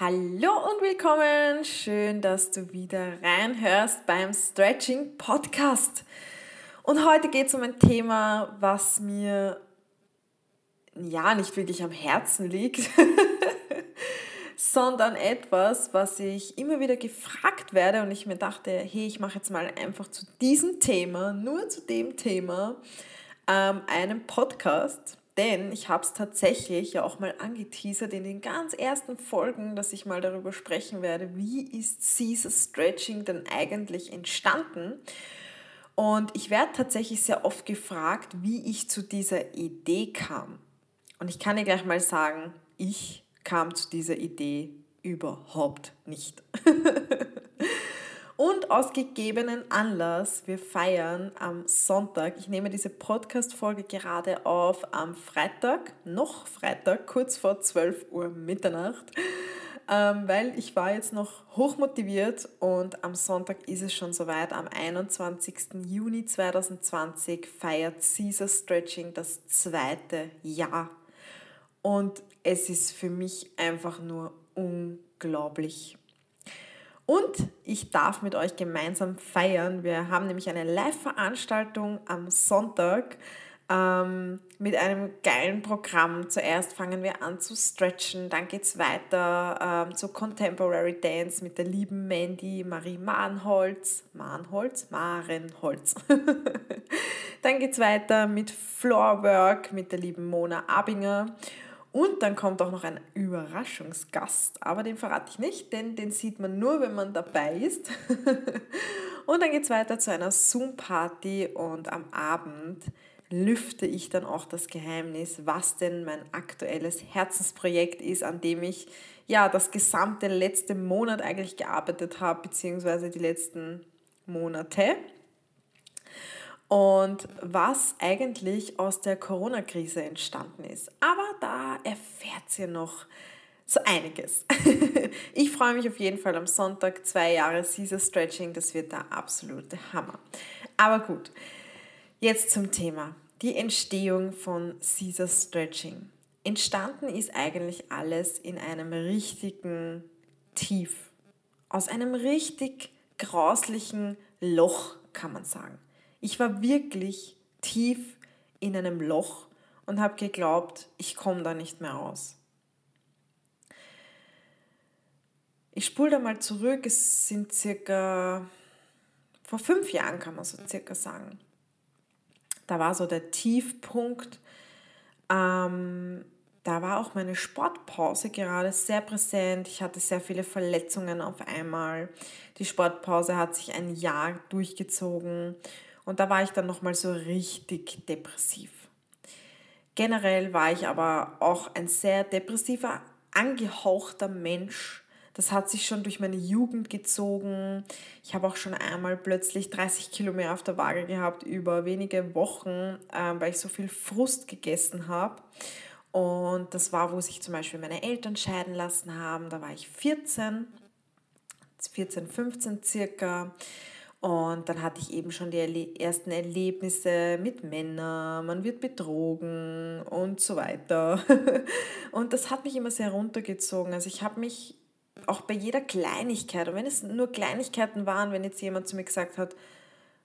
Hallo und willkommen. Schön, dass du wieder reinhörst beim Stretching Podcast. Und heute geht es um ein Thema, was mir ja nicht wirklich am Herzen liegt, sondern etwas, was ich immer wieder gefragt werde und ich mir dachte, hey, ich mache jetzt mal einfach zu diesem Thema, nur zu dem Thema, ähm, einen Podcast denn ich habe es tatsächlich ja auch mal angeteasert in den ganz ersten Folgen, dass ich mal darüber sprechen werde, wie ist Caesar Stretching denn eigentlich entstanden? Und ich werde tatsächlich sehr oft gefragt, wie ich zu dieser Idee kam. Und ich kann dir gleich mal sagen, ich kam zu dieser Idee überhaupt nicht. Und aus gegebenen Anlass, wir feiern am Sonntag, ich nehme diese Podcast-Folge gerade auf am Freitag, noch Freitag, kurz vor 12 Uhr Mitternacht, ähm, weil ich war jetzt noch hochmotiviert und am Sonntag ist es schon soweit. Am 21. Juni 2020 feiert Caesar Stretching das zweite Jahr. Und es ist für mich einfach nur unglaublich. Und ich darf mit euch gemeinsam feiern. Wir haben nämlich eine Live-Veranstaltung am Sonntag ähm, mit einem geilen Programm. Zuerst fangen wir an zu stretchen, dann geht es weiter ähm, zu Contemporary Dance mit der lieben Mandy Marie Mahnholz. Mahnholz? Marenholz. dann geht es weiter mit Floorwork mit der lieben Mona Abinger. Und dann kommt auch noch ein Überraschungsgast, aber den verrate ich nicht, denn den sieht man nur, wenn man dabei ist. und dann geht es weiter zu einer Zoom-Party und am Abend lüfte ich dann auch das Geheimnis, was denn mein aktuelles Herzensprojekt ist, an dem ich ja das gesamte letzte Monat eigentlich gearbeitet habe, beziehungsweise die letzten Monate und was eigentlich aus der Corona-Krise entstanden ist. Aber da erfährt ihr noch so einiges. ich freue mich auf jeden Fall am Sonntag, zwei Jahre Caesar Stretching, das wird der absolute Hammer. Aber gut, jetzt zum Thema. Die Entstehung von Caesar Stretching. Entstanden ist eigentlich alles in einem richtigen Tief. Aus einem richtig grauslichen Loch, kann man sagen. Ich war wirklich tief in einem Loch und habe geglaubt, ich komme da nicht mehr raus. Ich spule da mal zurück, es sind circa, vor fünf Jahren kann man so circa sagen. Da war so der Tiefpunkt. Ähm, da war auch meine Sportpause gerade sehr präsent. Ich hatte sehr viele Verletzungen auf einmal. Die Sportpause hat sich ein Jahr durchgezogen und da war ich dann nochmal so richtig depressiv. Generell war ich aber auch ein sehr depressiver, angehauchter Mensch. Das hat sich schon durch meine Jugend gezogen. Ich habe auch schon einmal plötzlich 30 Kilo mehr auf der Waage gehabt über wenige Wochen, äh, weil ich so viel Frust gegessen habe. Und das war, wo sich zum Beispiel meine Eltern scheiden lassen haben. Da war ich 14, 14, 15 circa. Und dann hatte ich eben schon die ersten Erlebnisse mit Männern, man wird betrogen und so weiter. Und das hat mich immer sehr runtergezogen. Also ich habe mich auch bei jeder Kleinigkeit, und wenn es nur Kleinigkeiten waren, wenn jetzt jemand zu mir gesagt hat,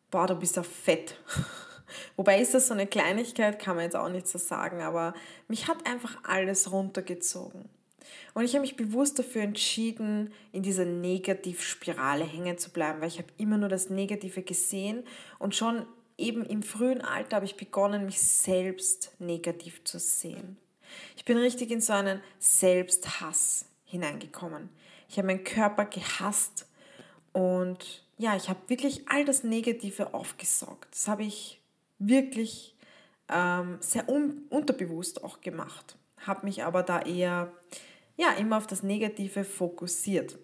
boah, du bist ja fett. Wobei ist das so eine Kleinigkeit, kann man jetzt auch nicht so sagen, aber mich hat einfach alles runtergezogen. Und ich habe mich bewusst dafür entschieden, in dieser Negativspirale hängen zu bleiben, weil ich habe immer nur das Negative gesehen und schon eben im frühen Alter habe ich begonnen, mich selbst negativ zu sehen. Ich bin richtig in so einen Selbsthass hineingekommen. Ich habe meinen Körper gehasst und ja, ich habe wirklich all das Negative aufgesaugt. Das habe ich wirklich ähm, sehr un unterbewusst auch gemacht, habe mich aber da eher ja, immer auf das Negative fokussiert.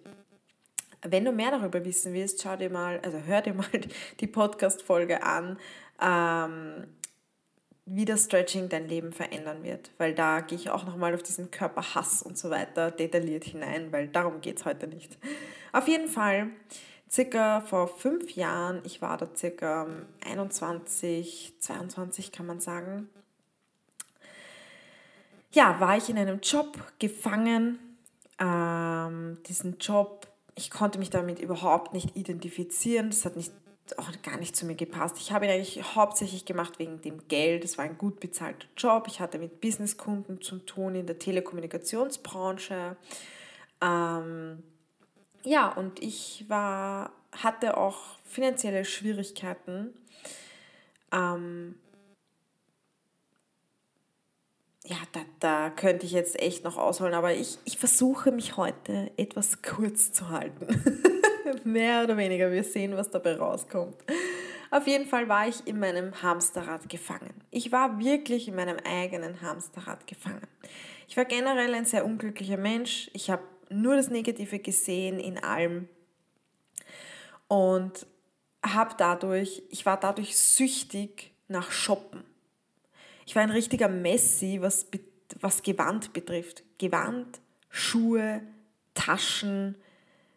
Wenn du mehr darüber wissen willst, schau dir mal, also hör dir mal die Podcast-Folge an, ähm, wie das Stretching dein Leben verändern wird. Weil da gehe ich auch nochmal auf diesen Körperhass und so weiter detailliert hinein, weil darum geht es heute nicht. Auf jeden Fall, circa vor fünf Jahren, ich war da circa 21, 22 kann man sagen, ja, war ich in einem Job gefangen, ähm, diesen Job, ich konnte mich damit überhaupt nicht identifizieren. Das hat nicht, auch gar nicht zu mir gepasst. Ich habe ihn eigentlich hauptsächlich gemacht wegen dem Geld. Es war ein gut bezahlter Job. Ich hatte mit Businesskunden zu tun in der Telekommunikationsbranche. Ähm, ja, und ich war, hatte auch finanzielle Schwierigkeiten. Ähm, ja, da, da könnte ich jetzt echt noch ausholen, aber ich, ich versuche mich heute etwas kurz zu halten. Mehr oder weniger, wir sehen, was dabei rauskommt. Auf jeden Fall war ich in meinem Hamsterrad gefangen. Ich war wirklich in meinem eigenen Hamsterrad gefangen. Ich war generell ein sehr unglücklicher Mensch. Ich habe nur das Negative gesehen in allem und habe dadurch, ich war dadurch süchtig nach Shoppen. Ich war ein richtiger Messi, was, was Gewand betrifft. Gewand, Schuhe, Taschen,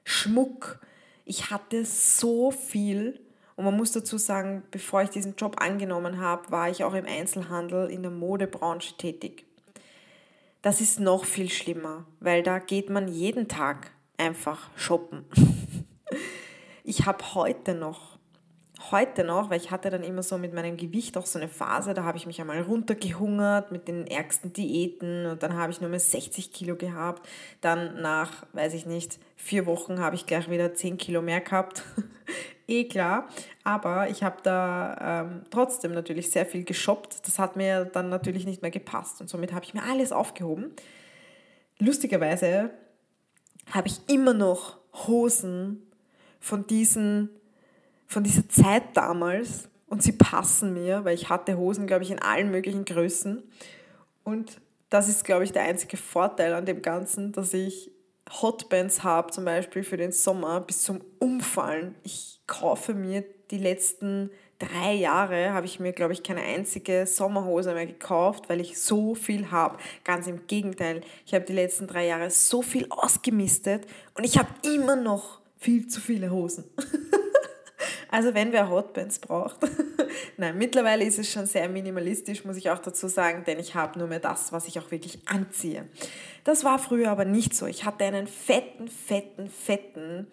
Schmuck. Ich hatte so viel. Und man muss dazu sagen, bevor ich diesen Job angenommen habe, war ich auch im Einzelhandel in der Modebranche tätig. Das ist noch viel schlimmer, weil da geht man jeden Tag einfach shoppen. Ich habe heute noch heute noch, weil ich hatte dann immer so mit meinem Gewicht auch so eine Phase, da habe ich mich einmal runtergehungert mit den ärgsten Diäten und dann habe ich nur mehr 60 Kilo gehabt. Dann nach, weiß ich nicht, vier Wochen habe ich gleich wieder 10 Kilo mehr gehabt. eh klar, aber ich habe da ähm, trotzdem natürlich sehr viel geshoppt. Das hat mir dann natürlich nicht mehr gepasst und somit habe ich mir alles aufgehoben. Lustigerweise habe ich immer noch Hosen von diesen von dieser Zeit damals und sie passen mir, weil ich hatte Hosen, glaube ich, in allen möglichen Größen. Und das ist, glaube ich, der einzige Vorteil an dem Ganzen, dass ich Hotbands habe, zum Beispiel für den Sommer bis zum Umfallen. Ich kaufe mir die letzten drei Jahre, habe ich mir, glaube ich, keine einzige Sommerhose mehr gekauft, weil ich so viel habe. Ganz im Gegenteil, ich habe die letzten drei Jahre so viel ausgemistet und ich habe immer noch viel zu viele Hosen. Also wenn wer Hotbands braucht. Nein, mittlerweile ist es schon sehr minimalistisch, muss ich auch dazu sagen, denn ich habe nur mehr das, was ich auch wirklich anziehe. Das war früher aber nicht so. Ich hatte einen fetten, fetten, fetten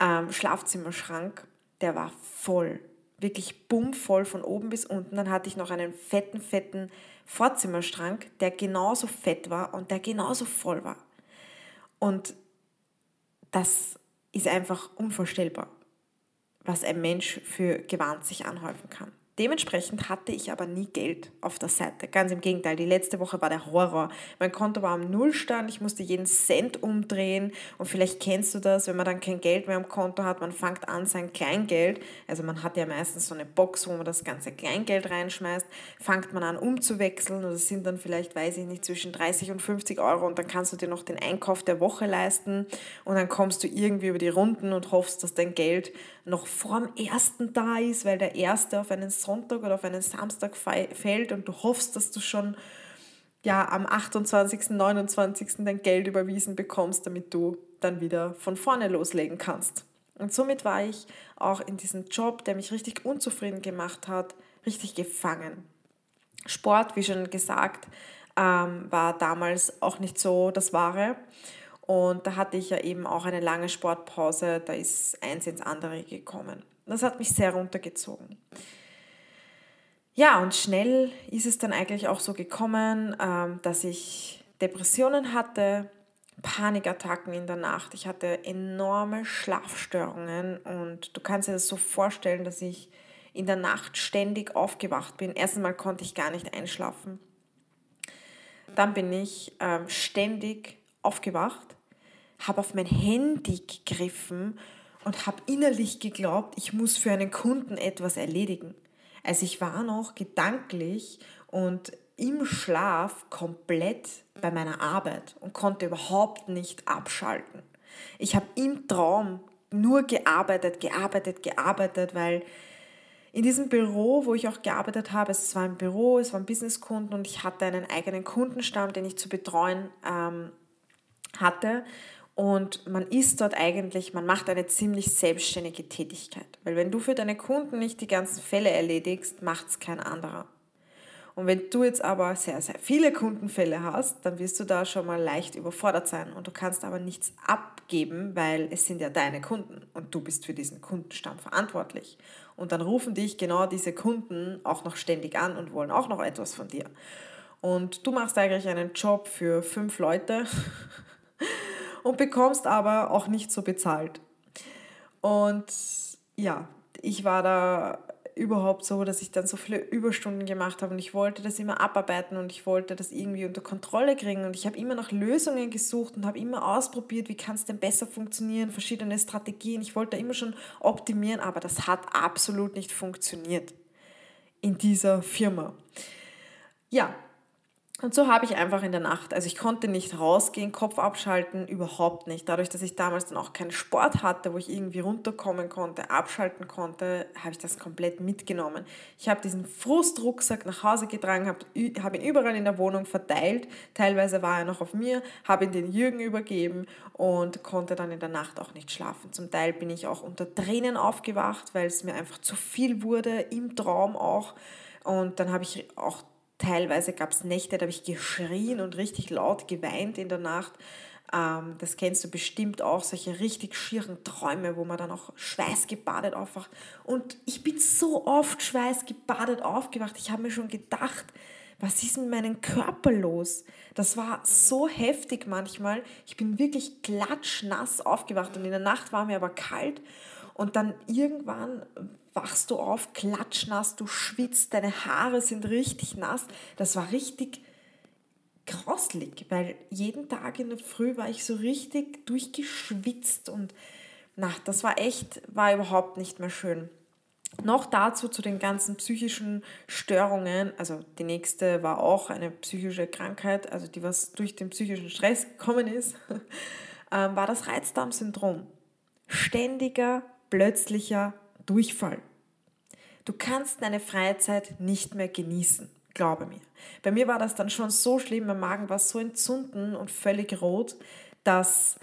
ähm, Schlafzimmerschrank, der war voll. Wirklich bummvoll von oben bis unten. Dann hatte ich noch einen fetten, fetten Vorzimmerschrank, der genauso fett war und der genauso voll war. Und das ist einfach unvorstellbar was ein Mensch für Gewand sich anhäufen kann. Dementsprechend hatte ich aber nie Geld auf der Seite. Ganz im Gegenteil, die letzte Woche war der Horror. Mein Konto war am Nullstand, ich musste jeden Cent umdrehen und vielleicht kennst du das, wenn man dann kein Geld mehr am Konto hat, man fängt an sein Kleingeld, also man hat ja meistens so eine Box, wo man das ganze Kleingeld reinschmeißt, fängt man an umzuwechseln und das sind dann vielleicht, weiß ich nicht, zwischen 30 und 50 Euro und dann kannst du dir noch den Einkauf der Woche leisten und dann kommst du irgendwie über die Runden und hoffst, dass dein Geld noch vorm ersten da ist, weil der erste auf einen Sonntag oder auf einen Samstag fällt und du hoffst, dass du schon ja, am 28., 29. dein Geld überwiesen bekommst, damit du dann wieder von vorne loslegen kannst. Und somit war ich auch in diesem Job, der mich richtig unzufrieden gemacht hat, richtig gefangen. Sport, wie schon gesagt, ähm, war damals auch nicht so das Wahre. Und da hatte ich ja eben auch eine lange Sportpause, da ist eins ins andere gekommen. Das hat mich sehr runtergezogen. Ja, und schnell ist es dann eigentlich auch so gekommen, ähm, dass ich Depressionen hatte, Panikattacken in der Nacht. Ich hatte enorme Schlafstörungen und du kannst dir das so vorstellen, dass ich in der Nacht ständig aufgewacht bin. Erstens konnte ich gar nicht einschlafen. Dann bin ich ähm, ständig aufgewacht, habe auf mein Handy gegriffen und habe innerlich geglaubt, ich muss für einen Kunden etwas erledigen. Also ich war noch gedanklich und im Schlaf komplett bei meiner Arbeit und konnte überhaupt nicht abschalten. Ich habe im Traum nur gearbeitet, gearbeitet, gearbeitet, weil in diesem Büro, wo ich auch gearbeitet habe, es war ein Büro, es waren Businesskunden und ich hatte einen eigenen Kundenstamm, den ich zu betreuen ähm, hatte. Und man ist dort eigentlich, man macht eine ziemlich selbstständige Tätigkeit. Weil wenn du für deine Kunden nicht die ganzen Fälle erledigst, macht es kein anderer. Und wenn du jetzt aber sehr, sehr viele Kundenfälle hast, dann wirst du da schon mal leicht überfordert sein. Und du kannst aber nichts abgeben, weil es sind ja deine Kunden und du bist für diesen Kundenstamm verantwortlich. Und dann rufen dich genau diese Kunden auch noch ständig an und wollen auch noch etwas von dir. Und du machst eigentlich einen Job für fünf Leute und bekommst aber auch nicht so bezahlt. Und ja, ich war da überhaupt so, dass ich dann so viele Überstunden gemacht habe und ich wollte das immer abarbeiten und ich wollte das irgendwie unter Kontrolle kriegen und ich habe immer nach Lösungen gesucht und habe immer ausprobiert, wie kann es denn besser funktionieren, verschiedene Strategien. Ich wollte immer schon optimieren, aber das hat absolut nicht funktioniert in dieser Firma. Ja, und so habe ich einfach in der Nacht, also ich konnte nicht rausgehen, Kopf abschalten, überhaupt nicht. Dadurch, dass ich damals dann auch keinen Sport hatte, wo ich irgendwie runterkommen konnte, abschalten konnte, habe ich das komplett mitgenommen. Ich habe diesen Frustrucksack nach Hause getragen, habe, habe ihn überall in der Wohnung verteilt. Teilweise war er noch auf mir, habe ihn den Jürgen übergeben und konnte dann in der Nacht auch nicht schlafen. Zum Teil bin ich auch unter Tränen aufgewacht, weil es mir einfach zu viel wurde, im Traum auch. Und dann habe ich auch Teilweise gab es Nächte, da habe ich geschrien und richtig laut geweint in der Nacht. Ähm, das kennst du bestimmt auch, solche richtig schieren Träume, wo man dann auch schweißgebadet aufwacht. Und ich bin so oft schweißgebadet aufgewacht. Ich habe mir schon gedacht, was ist mit meinem Körper los? Das war so heftig manchmal. Ich bin wirklich klatschnass aufgewacht und in der Nacht war mir aber kalt. Und dann irgendwann wachst du auf, klatschnass, du schwitzt, deine Haare sind richtig nass. Das war richtig grauslig, weil jeden Tag in der Früh war ich so richtig durchgeschwitzt und na, das war echt, war überhaupt nicht mehr schön. Noch dazu zu den ganzen psychischen Störungen, also die nächste war auch eine psychische Krankheit, also die was durch den psychischen Stress gekommen ist, ähm, war das Reizdarmsyndrom. Ständiger, plötzlicher Durchfall. Du kannst deine Freizeit nicht mehr genießen, glaube mir. Bei mir war das dann schon so schlimm, mein Magen war so entzünden und völlig rot, dass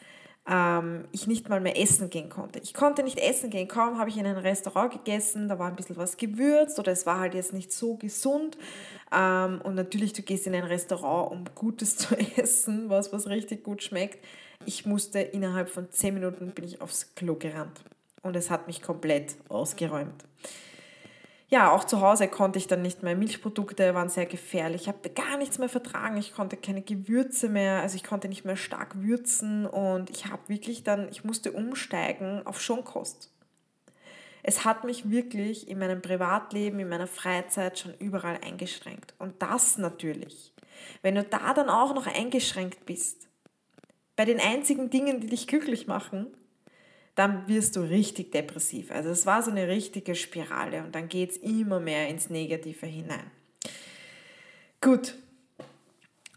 ähm, ich nicht mal mehr essen gehen konnte. Ich konnte nicht essen gehen, kaum habe ich in ein Restaurant gegessen, da war ein bisschen was gewürzt oder es war halt jetzt nicht so gesund. Ähm, und natürlich, du gehst in ein Restaurant, um Gutes zu essen, was, was richtig gut schmeckt. Ich musste innerhalb von 10 Minuten bin ich aufs Klo gerannt und es hat mich komplett ausgeräumt. Ja, auch zu Hause konnte ich dann nicht mehr. Milchprodukte waren sehr gefährlich. Ich habe gar nichts mehr vertragen. Ich konnte keine Gewürze mehr, also ich konnte nicht mehr stark würzen und ich habe wirklich dann, ich musste umsteigen auf Schonkost. Es hat mich wirklich in meinem Privatleben, in meiner Freizeit schon überall eingeschränkt. Und das natürlich. Wenn du da dann auch noch eingeschränkt bist, bei den einzigen Dingen, die dich glücklich machen, dann wirst du richtig depressiv. Also es war so eine richtige Spirale und dann geht es immer mehr ins Negative hinein. Gut,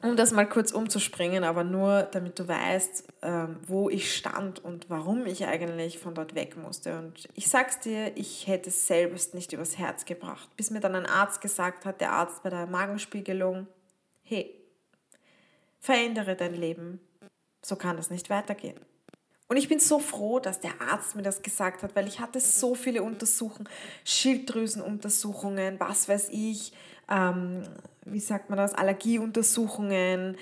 um das mal kurz umzuspringen, aber nur damit du weißt, ähm, wo ich stand und warum ich eigentlich von dort weg musste. Und ich sag's dir, ich hätte es selbst nicht übers Herz gebracht, bis mir dann ein Arzt gesagt hat, der Arzt bei der Magenspiegelung, hey, verändere dein Leben, so kann das nicht weitergehen. Und ich bin so froh, dass der Arzt mir das gesagt hat, weil ich hatte so viele Untersuchungen, Schilddrüsenuntersuchungen, was weiß ich, ähm, wie sagt man das, Allergieuntersuchungen,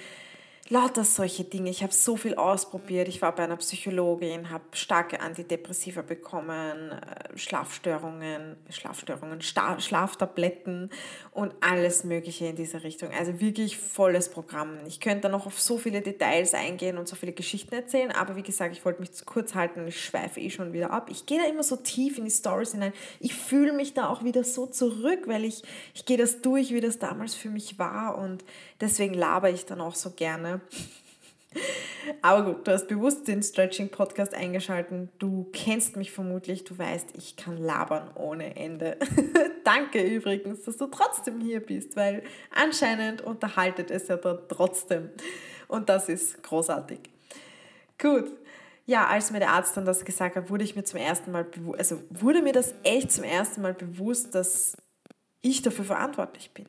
lauter solche Dinge. Ich habe so viel ausprobiert. Ich war bei einer Psychologin, habe starke Antidepressiva bekommen, äh, Schlafstörungen, Schlafstörungen, Schlaftabletten und alles Mögliche in dieser Richtung. Also wirklich volles Programm. Ich könnte noch auf so viele Details eingehen und so viele Geschichten erzählen, aber wie gesagt, ich wollte mich zu kurz halten und ich schweife eh schon wieder ab. Ich gehe da immer so tief in die Stories hinein. Ich fühle mich da auch wieder so zurück, weil ich, ich gehe das durch, wie das damals für mich war und deswegen laber ich dann auch so gerne. Aber gut, du hast bewusst den Stretching-Podcast eingeschalten. Du kennst mich vermutlich, du weißt, ich kann labern ohne Ende. Danke übrigens, dass du trotzdem hier bist, weil anscheinend unterhaltet es ja dort trotzdem. Und das ist großartig. Gut. Ja, als mir der Arzt dann das gesagt hat, wurde ich mir zum ersten Mal bewusst, also wurde mir das echt zum ersten Mal bewusst, dass ich dafür verantwortlich bin.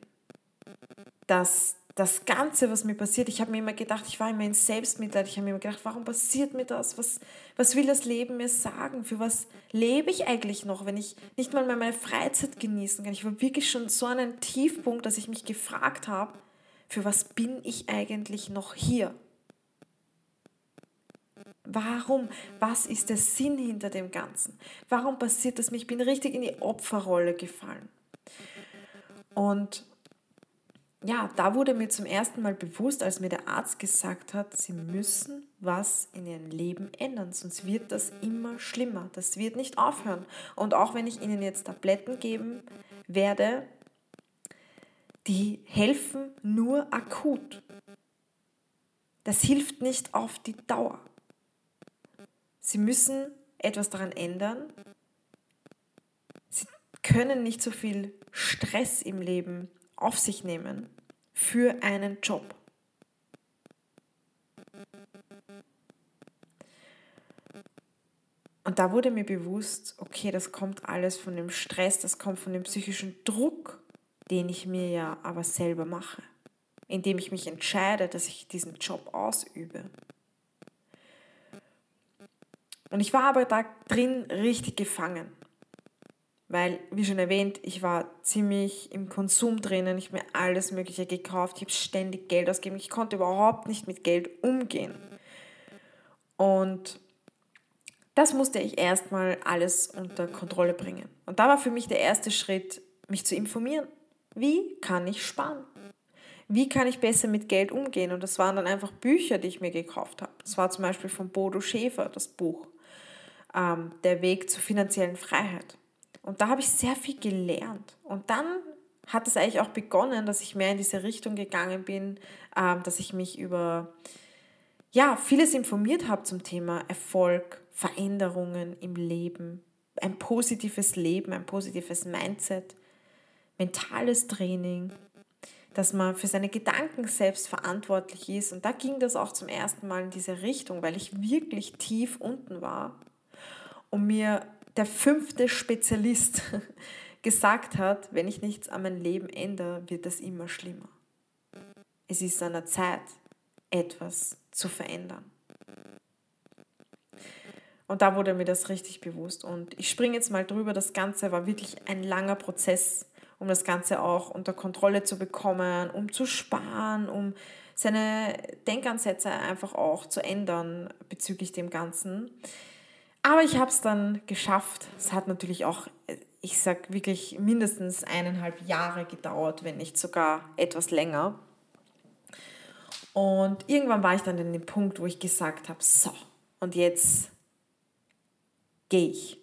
Dass das Ganze, was mir passiert, ich habe mir immer gedacht, ich war immer in Selbstmitleid, ich habe mir immer gedacht, warum passiert mir das? Was, was will das Leben mir sagen? Für was lebe ich eigentlich noch, wenn ich nicht mal mehr meine Freizeit genießen kann? Ich war wirklich schon so an einem Tiefpunkt, dass ich mich gefragt habe, für was bin ich eigentlich noch hier? Warum? Was ist der Sinn hinter dem Ganzen? Warum passiert das mir? Ich bin richtig in die Opferrolle gefallen. Und ja, da wurde mir zum ersten Mal bewusst, als mir der Arzt gesagt hat, sie müssen was in ihrem Leben ändern, sonst wird das immer schlimmer. Das wird nicht aufhören. Und auch wenn ich ihnen jetzt Tabletten geben werde, die helfen nur akut. Das hilft nicht auf die Dauer. Sie müssen etwas daran ändern. Sie können nicht so viel Stress im Leben auf sich nehmen für einen Job. Und da wurde mir bewusst, okay, das kommt alles von dem Stress, das kommt von dem psychischen Druck, den ich mir ja aber selber mache, indem ich mich entscheide, dass ich diesen Job ausübe. Und ich war aber da drin richtig gefangen. Weil, wie schon erwähnt, ich war ziemlich im Konsum drinnen. Ich habe mir alles Mögliche gekauft. Ich habe ständig Geld ausgegeben. Ich konnte überhaupt nicht mit Geld umgehen. Und das musste ich erstmal alles unter Kontrolle bringen. Und da war für mich der erste Schritt, mich zu informieren. Wie kann ich sparen? Wie kann ich besser mit Geld umgehen? Und das waren dann einfach Bücher, die ich mir gekauft habe. Das war zum Beispiel von Bodo Schäfer, das Buch ähm, Der Weg zur finanziellen Freiheit. Und da habe ich sehr viel gelernt. Und dann hat es eigentlich auch begonnen, dass ich mehr in diese Richtung gegangen bin, ähm, dass ich mich über ja, vieles informiert habe zum Thema Erfolg, Veränderungen im Leben, ein positives Leben, ein positives Mindset, mentales Training, dass man für seine Gedanken selbst verantwortlich ist. Und da ging das auch zum ersten Mal in diese Richtung, weil ich wirklich tief unten war und mir der fünfte Spezialist gesagt hat, wenn ich nichts an meinem Leben ändere, wird das immer schlimmer. Es ist an der Zeit, etwas zu verändern. Und da wurde mir das richtig bewusst. Und ich springe jetzt mal drüber. Das Ganze war wirklich ein langer Prozess, um das Ganze auch unter Kontrolle zu bekommen, um zu sparen, um seine Denkansätze einfach auch zu ändern bezüglich dem Ganzen. Aber ich habe es dann geschafft. Es hat natürlich auch, ich sag wirklich mindestens eineinhalb Jahre gedauert, wenn nicht sogar etwas länger. Und irgendwann war ich dann in dem Punkt, wo ich gesagt habe, so, und jetzt gehe ich.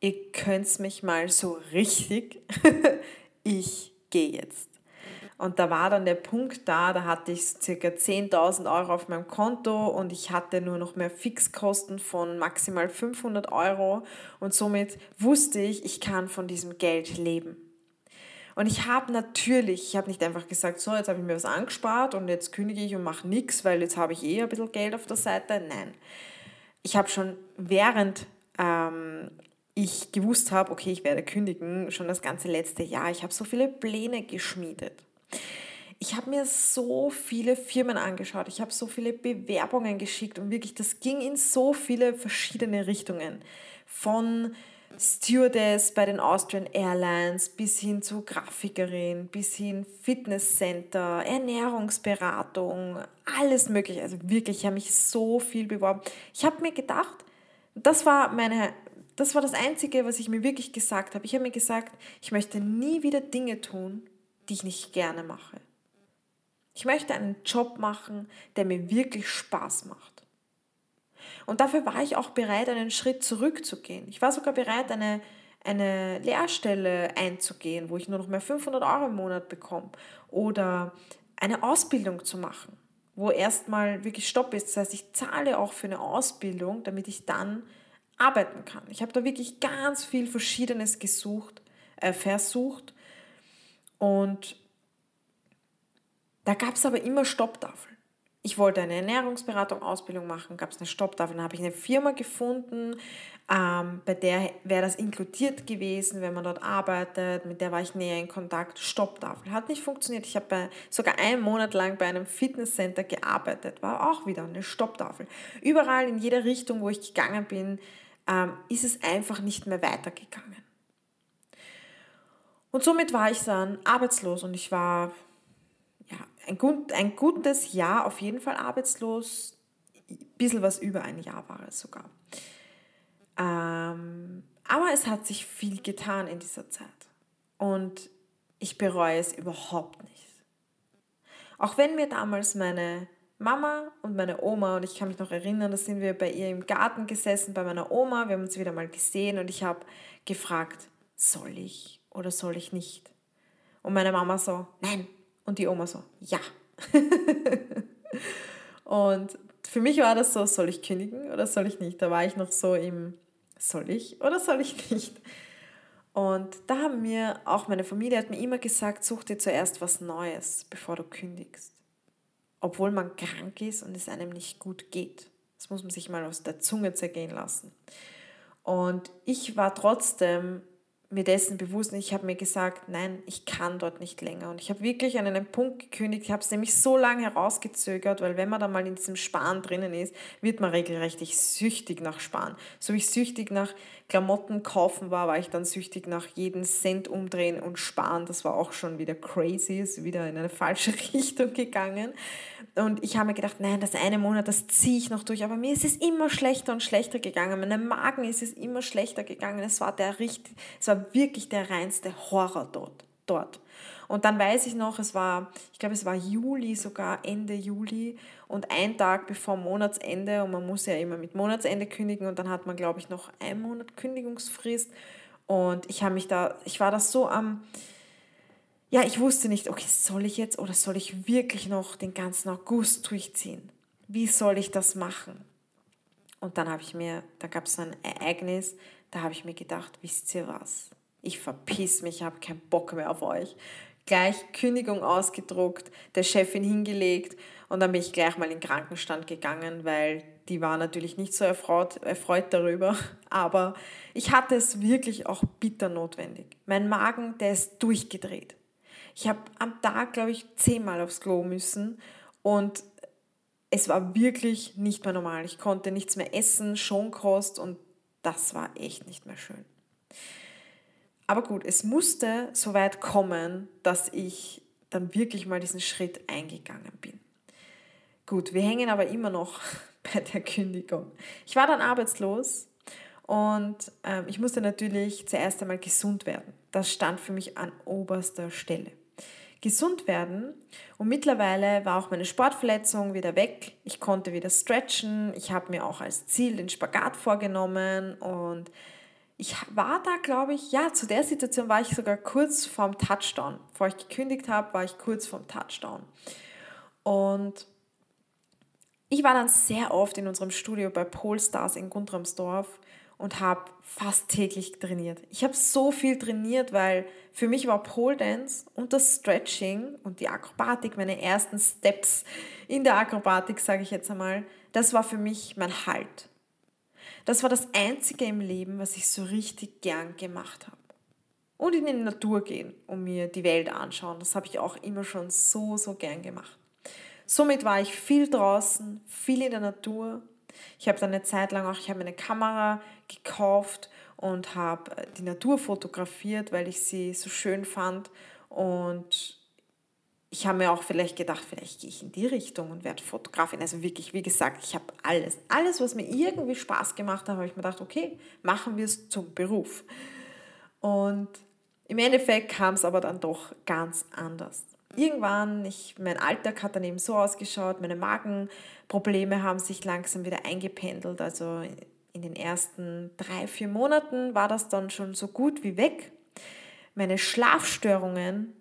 Ihr könnt mich mal so richtig. ich gehe jetzt. Und da war dann der Punkt da, da hatte ich circa 10.000 Euro auf meinem Konto und ich hatte nur noch mehr Fixkosten von maximal 500 Euro und somit wusste ich, ich kann von diesem Geld leben. Und ich habe natürlich, ich habe nicht einfach gesagt, so, jetzt habe ich mir was angespart und jetzt kündige ich und mache nichts, weil jetzt habe ich eh ein bisschen Geld auf der Seite. Nein. Ich habe schon während ähm, ich gewusst habe, okay, ich werde kündigen, schon das ganze letzte Jahr, ich habe so viele Pläne geschmiedet. Ich habe mir so viele Firmen angeschaut, ich habe so viele Bewerbungen geschickt und wirklich, das ging in so viele verschiedene Richtungen. Von Stewardess bei den Austrian Airlines bis hin zu Grafikerin, bis hin Fitnesscenter, Ernährungsberatung, alles mögliche. Also wirklich, ich habe mich so viel beworben. Ich habe mir gedacht, das war meine, das war das Einzige, was ich mir wirklich gesagt habe. Ich habe mir gesagt, ich möchte nie wieder Dinge tun, die ich nicht gerne mache. Ich möchte einen Job machen, der mir wirklich Spaß macht. Und dafür war ich auch bereit, einen Schritt zurückzugehen. Ich war sogar bereit, eine, eine Lehrstelle einzugehen, wo ich nur noch mehr 500 Euro im Monat bekomme. Oder eine Ausbildung zu machen, wo erstmal wirklich Stopp ist. Das heißt, ich zahle auch für eine Ausbildung, damit ich dann arbeiten kann. Ich habe da wirklich ganz viel Verschiedenes gesucht, äh, versucht und da gab es aber immer Stopptafeln. ich wollte eine Ernährungsberatung, Ausbildung machen, gab es eine Stopptafel, dann habe ich eine Firma gefunden, ähm, bei der wäre das inkludiert gewesen, wenn man dort arbeitet, mit der war ich näher in Kontakt. Stopptafel hat nicht funktioniert. Ich habe sogar einen Monat lang bei einem Fitnesscenter gearbeitet, war auch wieder eine Stopptafel. Überall in jeder Richtung, wo ich gegangen bin, ähm, ist es einfach nicht mehr weitergegangen. Und somit war ich dann arbeitslos und ich war ein, gut, ein gutes Jahr auf jeden Fall arbeitslos. Ein bisschen was über ein Jahr war es sogar. Ähm, aber es hat sich viel getan in dieser Zeit. Und ich bereue es überhaupt nicht. Auch wenn mir damals meine Mama und meine Oma, und ich kann mich noch erinnern, da sind wir bei ihr im Garten gesessen, bei meiner Oma, wir haben uns wieder mal gesehen und ich habe gefragt, soll ich oder soll ich nicht? Und meine Mama so, nein. Und die Oma so, ja. und für mich war das so, soll ich kündigen oder soll ich nicht? Da war ich noch so im, soll ich oder soll ich nicht? Und da haben mir auch meine Familie hat mir immer gesagt, such dir zuerst was Neues, bevor du kündigst. Obwohl man krank ist und es einem nicht gut geht. Das muss man sich mal aus der Zunge zergehen lassen. Und ich war trotzdem mir dessen bewusst und ich habe mir gesagt, nein, ich kann dort nicht länger. Und ich habe wirklich an einen Punkt gekündigt, ich habe es nämlich so lange herausgezögert, weil wenn man dann mal in diesem Sparen drinnen ist, wird man regelrecht süchtig nach Sparen. So wie ich süchtig nach Klamotten kaufen war, war ich dann süchtig nach jeden Cent umdrehen und sparen. Das war auch schon wieder crazy, ist wieder in eine falsche Richtung gegangen. Und ich habe mir gedacht, nein, das eine Monat, das ziehe ich noch durch. Aber mir ist es immer schlechter und schlechter gegangen. Meinem Magen ist es immer schlechter gegangen. Es war der richtig, es war wirklich der reinste Horror dort. dort. Und dann weiß ich noch, es war, ich glaube, es war Juli, sogar Ende Juli und ein Tag bevor Monatsende und man muss ja immer mit Monatsende kündigen und dann hat man, glaube ich, noch einen Monat Kündigungsfrist und ich habe mich da, ich war da so am, ja, ich wusste nicht, okay, soll ich jetzt oder soll ich wirklich noch den ganzen August durchziehen? Wie soll ich das machen? Und dann habe ich mir, da gab es ein Ereignis, da habe ich mir gedacht, wisst ihr was? Ich verpiss mich, ich habe keinen Bock mehr auf euch. Gleich Kündigung ausgedruckt, der Chefin hingelegt und dann bin ich gleich mal in den Krankenstand gegangen, weil die war natürlich nicht so erfreut, erfreut darüber. Aber ich hatte es wirklich auch bitter notwendig. Mein Magen, der ist durchgedreht. Ich habe am Tag, glaube ich, zehnmal aufs Klo müssen und es war wirklich nicht mehr normal. Ich konnte nichts mehr essen, Schonkost und das war echt nicht mehr schön. Aber gut, es musste so weit kommen, dass ich dann wirklich mal diesen Schritt eingegangen bin. Gut, wir hängen aber immer noch bei der Kündigung. Ich war dann arbeitslos und äh, ich musste natürlich zuerst einmal gesund werden. Das stand für mich an oberster Stelle gesund werden. Und mittlerweile war auch meine Sportverletzung wieder weg. Ich konnte wieder stretchen. Ich habe mir auch als Ziel den Spagat vorgenommen und ich war da, glaube ich, ja, zu der Situation war ich sogar kurz vorm Touchdown. Bevor ich gekündigt habe, war ich kurz vorm Touchdown. Und ich war dann sehr oft in unserem Studio bei Polestars in Guntramsdorf und habe fast täglich trainiert. Ich habe so viel trainiert, weil für mich war Pole Dance und das Stretching und die Akrobatik, meine ersten Steps in der Akrobatik, sage ich jetzt einmal, das war für mich mein Halt. Das war das Einzige im Leben, was ich so richtig gern gemacht habe. Und in die Natur gehen und mir die Welt anschauen, das habe ich auch immer schon so, so gern gemacht. Somit war ich viel draußen, viel in der Natur ich habe dann eine Zeit lang auch, ich habe eine Kamera gekauft und habe äh, die Natur fotografiert, weil ich sie so schön fand. Und ich habe mir auch vielleicht gedacht, vielleicht gehe ich in die Richtung und werde Fotografin. Also wirklich, wie gesagt, ich habe alles, alles, was mir irgendwie Spaß gemacht hat, habe ich mir gedacht, okay, machen wir es zum Beruf. Und im Endeffekt kam es aber dann doch ganz anders irgendwann, ich, mein Alltag hat dann eben so ausgeschaut, meine Magenprobleme haben sich langsam wieder eingependelt. Also in den ersten drei, vier Monaten war das dann schon so gut wie weg. Meine Schlafstörungen,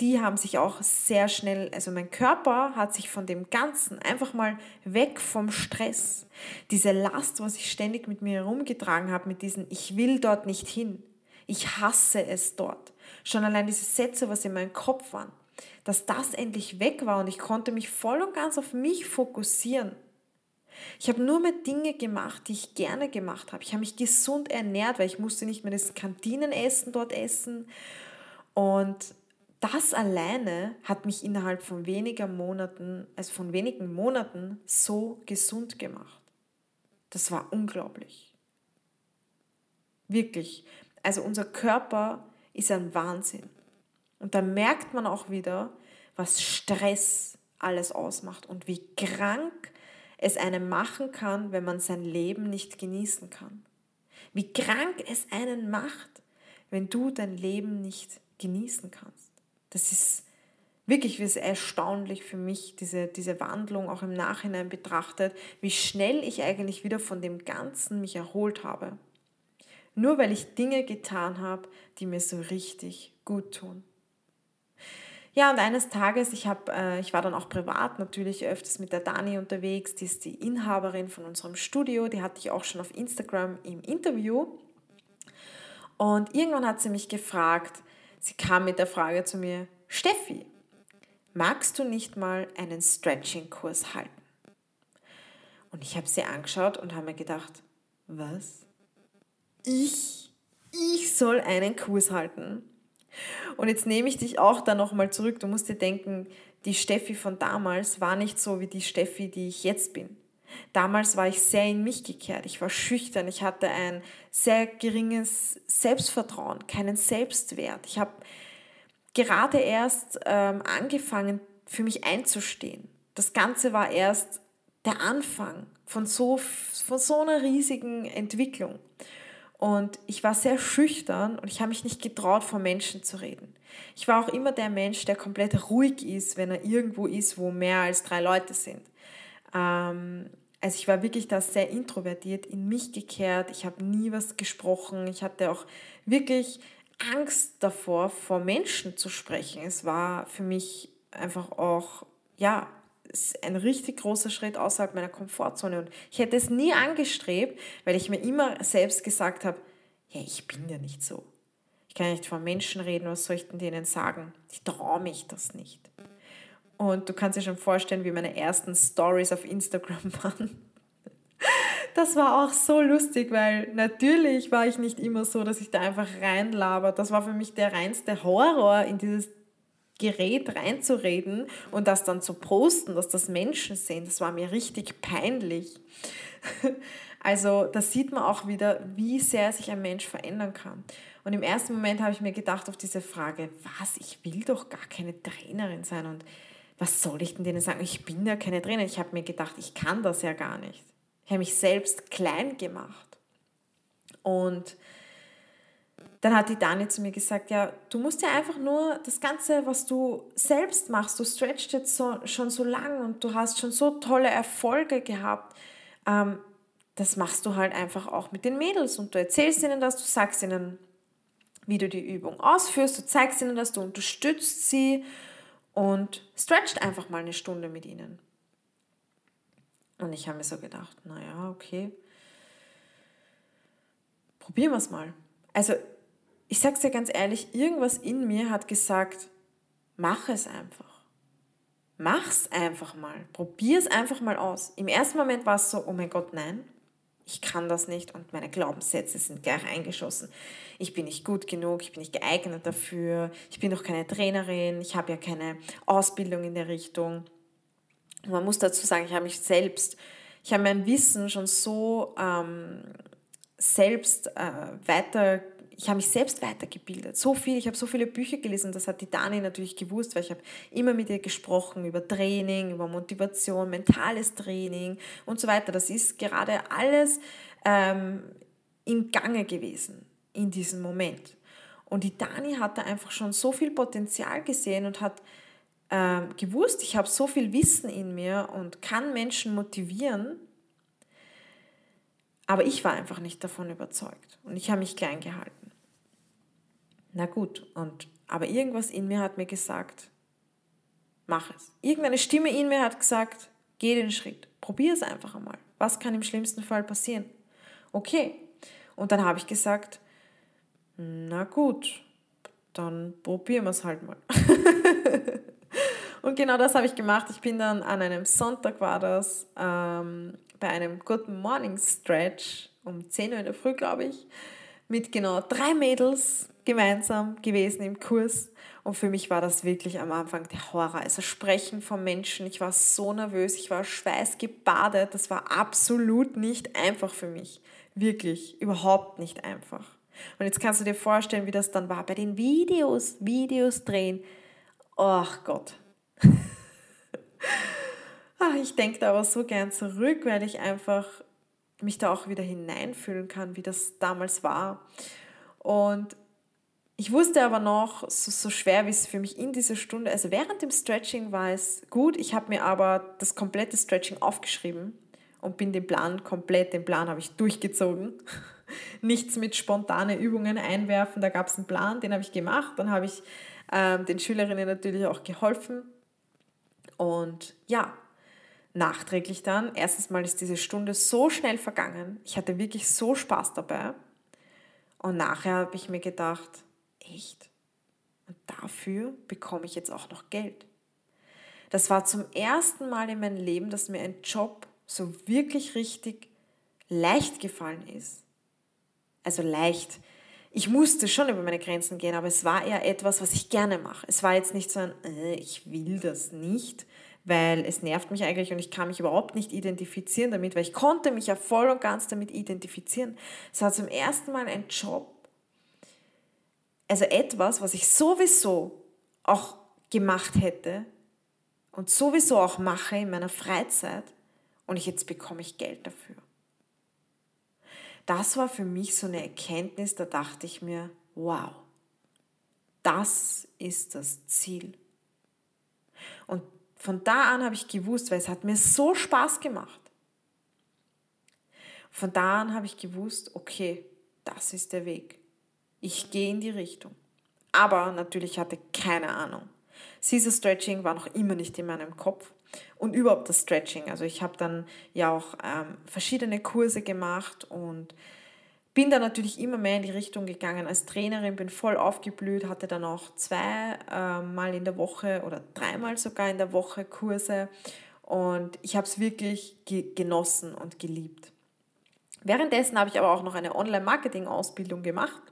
die haben sich auch sehr schnell, also mein Körper hat sich von dem Ganzen einfach mal weg vom Stress, diese Last, was ich ständig mit mir herumgetragen habe, mit diesen, ich will dort nicht hin, ich hasse es dort. Schon allein diese Sätze, was in meinem Kopf waren, dass das endlich weg war und ich konnte mich voll und ganz auf mich fokussieren. Ich habe nur mehr Dinge gemacht, die ich gerne gemacht habe. Ich habe mich gesund ernährt, weil ich musste nicht mehr das Kantinenessen dort essen. Und das alleine hat mich innerhalb von weniger Monaten, also von wenigen Monaten, so gesund gemacht. Das war unglaublich. Wirklich. Also unser Körper ist ein Wahnsinn. Und da merkt man auch wieder, was Stress alles ausmacht und wie krank es einem machen kann, wenn man sein Leben nicht genießen kann. Wie krank es einen macht, wenn du dein Leben nicht genießen kannst. Das ist wirklich erstaunlich für mich, diese, diese Wandlung auch im Nachhinein betrachtet, wie schnell ich eigentlich wieder von dem Ganzen mich erholt habe. Nur weil ich Dinge getan habe, die mir so richtig gut tun. Ja, und eines Tages, ich, hab, äh, ich war dann auch privat natürlich öfters mit der Dani unterwegs, die ist die Inhaberin von unserem Studio, die hatte ich auch schon auf Instagram im Interview. Und irgendwann hat sie mich gefragt, sie kam mit der Frage zu mir, Steffi, magst du nicht mal einen Stretching-Kurs halten? Und ich habe sie angeschaut und habe mir gedacht, was? Ich? Ich soll einen Kurs halten? Und jetzt nehme ich dich auch da nochmal zurück. Du musst dir denken, die Steffi von damals war nicht so wie die Steffi, die ich jetzt bin. Damals war ich sehr in mich gekehrt. Ich war schüchtern. Ich hatte ein sehr geringes Selbstvertrauen, keinen Selbstwert. Ich habe gerade erst ähm, angefangen, für mich einzustehen. Das Ganze war erst der Anfang von so, von so einer riesigen Entwicklung. Und ich war sehr schüchtern und ich habe mich nicht getraut, vor Menschen zu reden. Ich war auch immer der Mensch, der komplett ruhig ist, wenn er irgendwo ist, wo mehr als drei Leute sind. Ähm, also ich war wirklich da sehr introvertiert, in mich gekehrt. Ich habe nie was gesprochen. Ich hatte auch wirklich Angst davor, vor Menschen zu sprechen. Es war für mich einfach auch, ja, ist ein richtig großer Schritt außerhalb meiner Komfortzone. Und ich hätte es nie angestrebt, weil ich mir immer selbst gesagt habe, ja, ich bin ja nicht so. Ich kann nicht von Menschen reden, was soll ich denn denen sagen? Ich traue mich das nicht. Und du kannst dir schon vorstellen, wie meine ersten Stories auf Instagram waren. Das war auch so lustig, weil natürlich war ich nicht immer so, dass ich da einfach reinlaber. Das war für mich der reinste Horror, in dieses Gerät reinzureden und das dann zu posten, dass das Menschen sehen, das war mir richtig peinlich. Also da sieht man auch wieder, wie sehr sich ein Mensch verändern kann. Und im ersten Moment habe ich mir gedacht auf diese Frage, was, ich will doch gar keine Trainerin sein und was soll ich denn denen sagen? Ich bin ja keine Trainerin. Ich habe mir gedacht, ich kann das ja gar nicht. Ich habe mich selbst klein gemacht. Und dann hat die Dani zu mir gesagt, ja, du musst ja einfach nur das Ganze, was du selbst machst, du stretchst jetzt so, schon so lang und du hast schon so tolle Erfolge gehabt, ähm, das machst du halt einfach auch mit den Mädels und du erzählst ihnen das, du sagst ihnen, wie du die Übung ausführst, du zeigst ihnen das, du unterstützt sie und stretcht einfach mal eine Stunde mit ihnen. Und ich habe mir so gedacht, naja, okay, probieren wir es mal. Also ich sag's dir ganz ehrlich, irgendwas in mir hat gesagt, mach es einfach. Mach's einfach mal. Probier es einfach mal aus. Im ersten Moment war es so, oh mein Gott, nein, ich kann das nicht und meine Glaubenssätze sind gleich eingeschossen. Ich bin nicht gut genug, ich bin nicht geeignet dafür, ich bin doch keine Trainerin, ich habe ja keine Ausbildung in der Richtung. Man muss dazu sagen, ich habe mich selbst, ich habe mein Wissen schon so ähm, selbst äh, weiter ich habe mich selbst weitergebildet. So viel, ich habe so viele Bücher gelesen, das hat die Dani natürlich gewusst, weil ich habe immer mit ihr gesprochen über Training, über Motivation, mentales Training und so weiter. Das ist gerade alles ähm, im Gange gewesen in diesem Moment. Und die Dani hatte einfach schon so viel Potenzial gesehen und hat ähm, gewusst, ich habe so viel Wissen in mir und kann Menschen motivieren, aber ich war einfach nicht davon überzeugt und ich habe mich klein gehalten. Na gut, und aber irgendwas in mir hat mir gesagt, mach es. Irgendeine Stimme in mir hat gesagt, geh den Schritt, probier es einfach einmal. Was kann im schlimmsten Fall passieren? Okay. Und dann habe ich gesagt, na gut, dann probieren wir es halt mal. Und genau das habe ich gemacht. Ich bin dann an einem Sonntag war das, ähm, bei einem Good Morning Stretch um 10 Uhr in der Früh, glaube ich, mit genau drei Mädels gemeinsam gewesen im Kurs. Und für mich war das wirklich am Anfang der Horror. Also Sprechen von Menschen, ich war so nervös, ich war schweißgebadet. Das war absolut nicht einfach für mich. Wirklich, überhaupt nicht einfach. Und jetzt kannst du dir vorstellen, wie das dann war bei den Videos, Videos drehen. Ach Gott. Ach, ich denke da aber so gern zurück, weil ich einfach mich da auch wieder hineinfühlen kann, wie das damals war. Und ich wusste aber noch, so, so schwer wie es für mich in dieser Stunde, also während dem Stretching war es gut, ich habe mir aber das komplette Stretching aufgeschrieben und bin den Plan komplett, den Plan habe ich durchgezogen. Nichts mit spontane Übungen einwerfen, da gab es einen Plan, den habe ich gemacht, dann habe ich ähm, den Schülerinnen natürlich auch geholfen. Und ja, nachträglich dann, erstens mal ist diese Stunde so schnell vergangen, ich hatte wirklich so Spaß dabei. Und nachher habe ich mir gedacht, echt? Und dafür bekomme ich jetzt auch noch Geld. Das war zum ersten Mal in meinem Leben, dass mir ein Job so wirklich richtig leicht gefallen ist. Also leicht. Ich musste schon über meine Grenzen gehen, aber es war eher etwas, was ich gerne mache. Es war jetzt nicht so ein, äh, ich will das nicht, weil es nervt mich eigentlich und ich kann mich überhaupt nicht identifizieren damit, weil ich konnte mich ja voll und ganz damit identifizieren. Es war zum ersten Mal ein Job, also etwas, was ich sowieso auch gemacht hätte und sowieso auch mache in meiner Freizeit und jetzt bekomme ich Geld dafür. Das war für mich so eine Erkenntnis, da dachte ich mir, wow, das ist das Ziel. Und von da an habe ich gewusst, weil es hat mir so Spaß gemacht. Von da an habe ich gewusst, okay, das ist der Weg. Ich gehe in die Richtung. Aber natürlich hatte keine Ahnung. Caesar Stretching war noch immer nicht in meinem Kopf. Und überhaupt das Stretching. Also ich habe dann ja auch ähm, verschiedene Kurse gemacht und bin dann natürlich immer mehr in die Richtung gegangen. Als Trainerin, bin voll aufgeblüht, hatte dann auch zwei äh, Mal in der Woche oder dreimal sogar in der Woche Kurse. Und ich habe es wirklich ge genossen und geliebt. Währenddessen habe ich aber auch noch eine Online-Marketing-Ausbildung gemacht.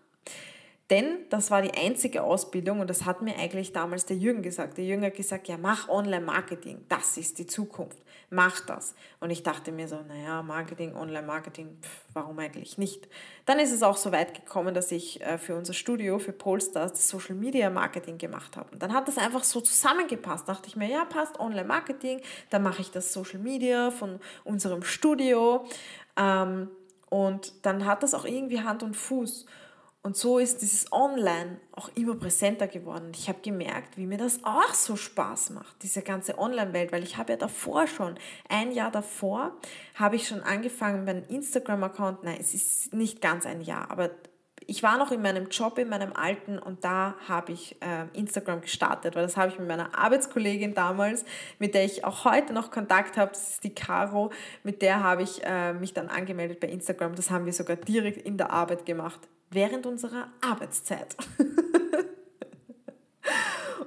Denn das war die einzige Ausbildung und das hat mir eigentlich damals der Jürgen gesagt. Der Jürgen hat gesagt, ja, mach Online-Marketing, das ist die Zukunft, mach das. Und ich dachte mir so, naja, Marketing, Online-Marketing, warum eigentlich nicht? Dann ist es auch so weit gekommen, dass ich äh, für unser Studio, für Polestars, das Social-Media-Marketing gemacht habe. Und dann hat das einfach so zusammengepasst. Da dachte ich mir, ja, passt Online-Marketing, dann mache ich das Social-Media von unserem Studio. Ähm, und dann hat das auch irgendwie Hand und Fuß. Und so ist dieses Online auch immer präsenter geworden. Ich habe gemerkt, wie mir das auch so Spaß macht, diese ganze Online-Welt, weil ich habe ja davor schon, ein Jahr davor, habe ich schon angefangen, meinen Instagram-Account, nein, es ist nicht ganz ein Jahr, aber ich war noch in meinem Job, in meinem alten und da habe ich äh, Instagram gestartet, weil das habe ich mit meiner Arbeitskollegin damals, mit der ich auch heute noch Kontakt habe, das ist die Caro, mit der habe ich äh, mich dann angemeldet bei Instagram. Das haben wir sogar direkt in der Arbeit gemacht während unserer Arbeitszeit.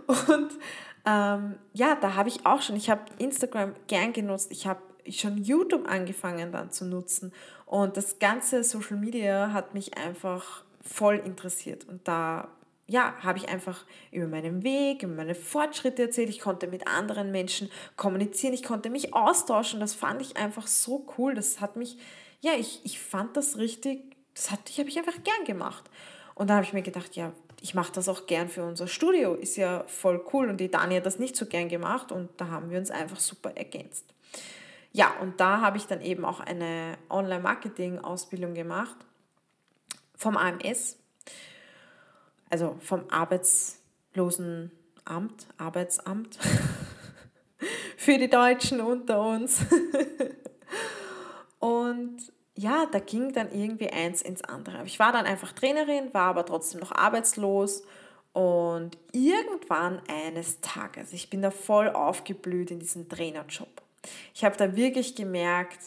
und ähm, ja, da habe ich auch schon, ich habe Instagram gern genutzt, ich habe schon YouTube angefangen dann zu nutzen und das ganze Social Media hat mich einfach voll interessiert und da ja, habe ich einfach über meinen Weg, über meine Fortschritte erzählt. Ich konnte mit anderen Menschen kommunizieren, ich konnte mich austauschen. Das fand ich einfach so cool. Das hat mich, ja, ich, ich fand das richtig das habe ich einfach gern gemacht. Und dann habe ich mir gedacht, ja, ich mache das auch gern für unser Studio, ist ja voll cool. Und die Dani hat das nicht so gern gemacht und da haben wir uns einfach super ergänzt. Ja, und da habe ich dann eben auch eine Online-Marketing-Ausbildung gemacht vom AMS, also vom Arbeitslosenamt, Arbeitsamt für die Deutschen unter uns. und ja, da ging dann irgendwie eins ins andere. Ich war dann einfach Trainerin, war aber trotzdem noch arbeitslos und irgendwann eines Tages, ich bin da voll aufgeblüht in diesem Trainerjob. Ich habe da wirklich gemerkt,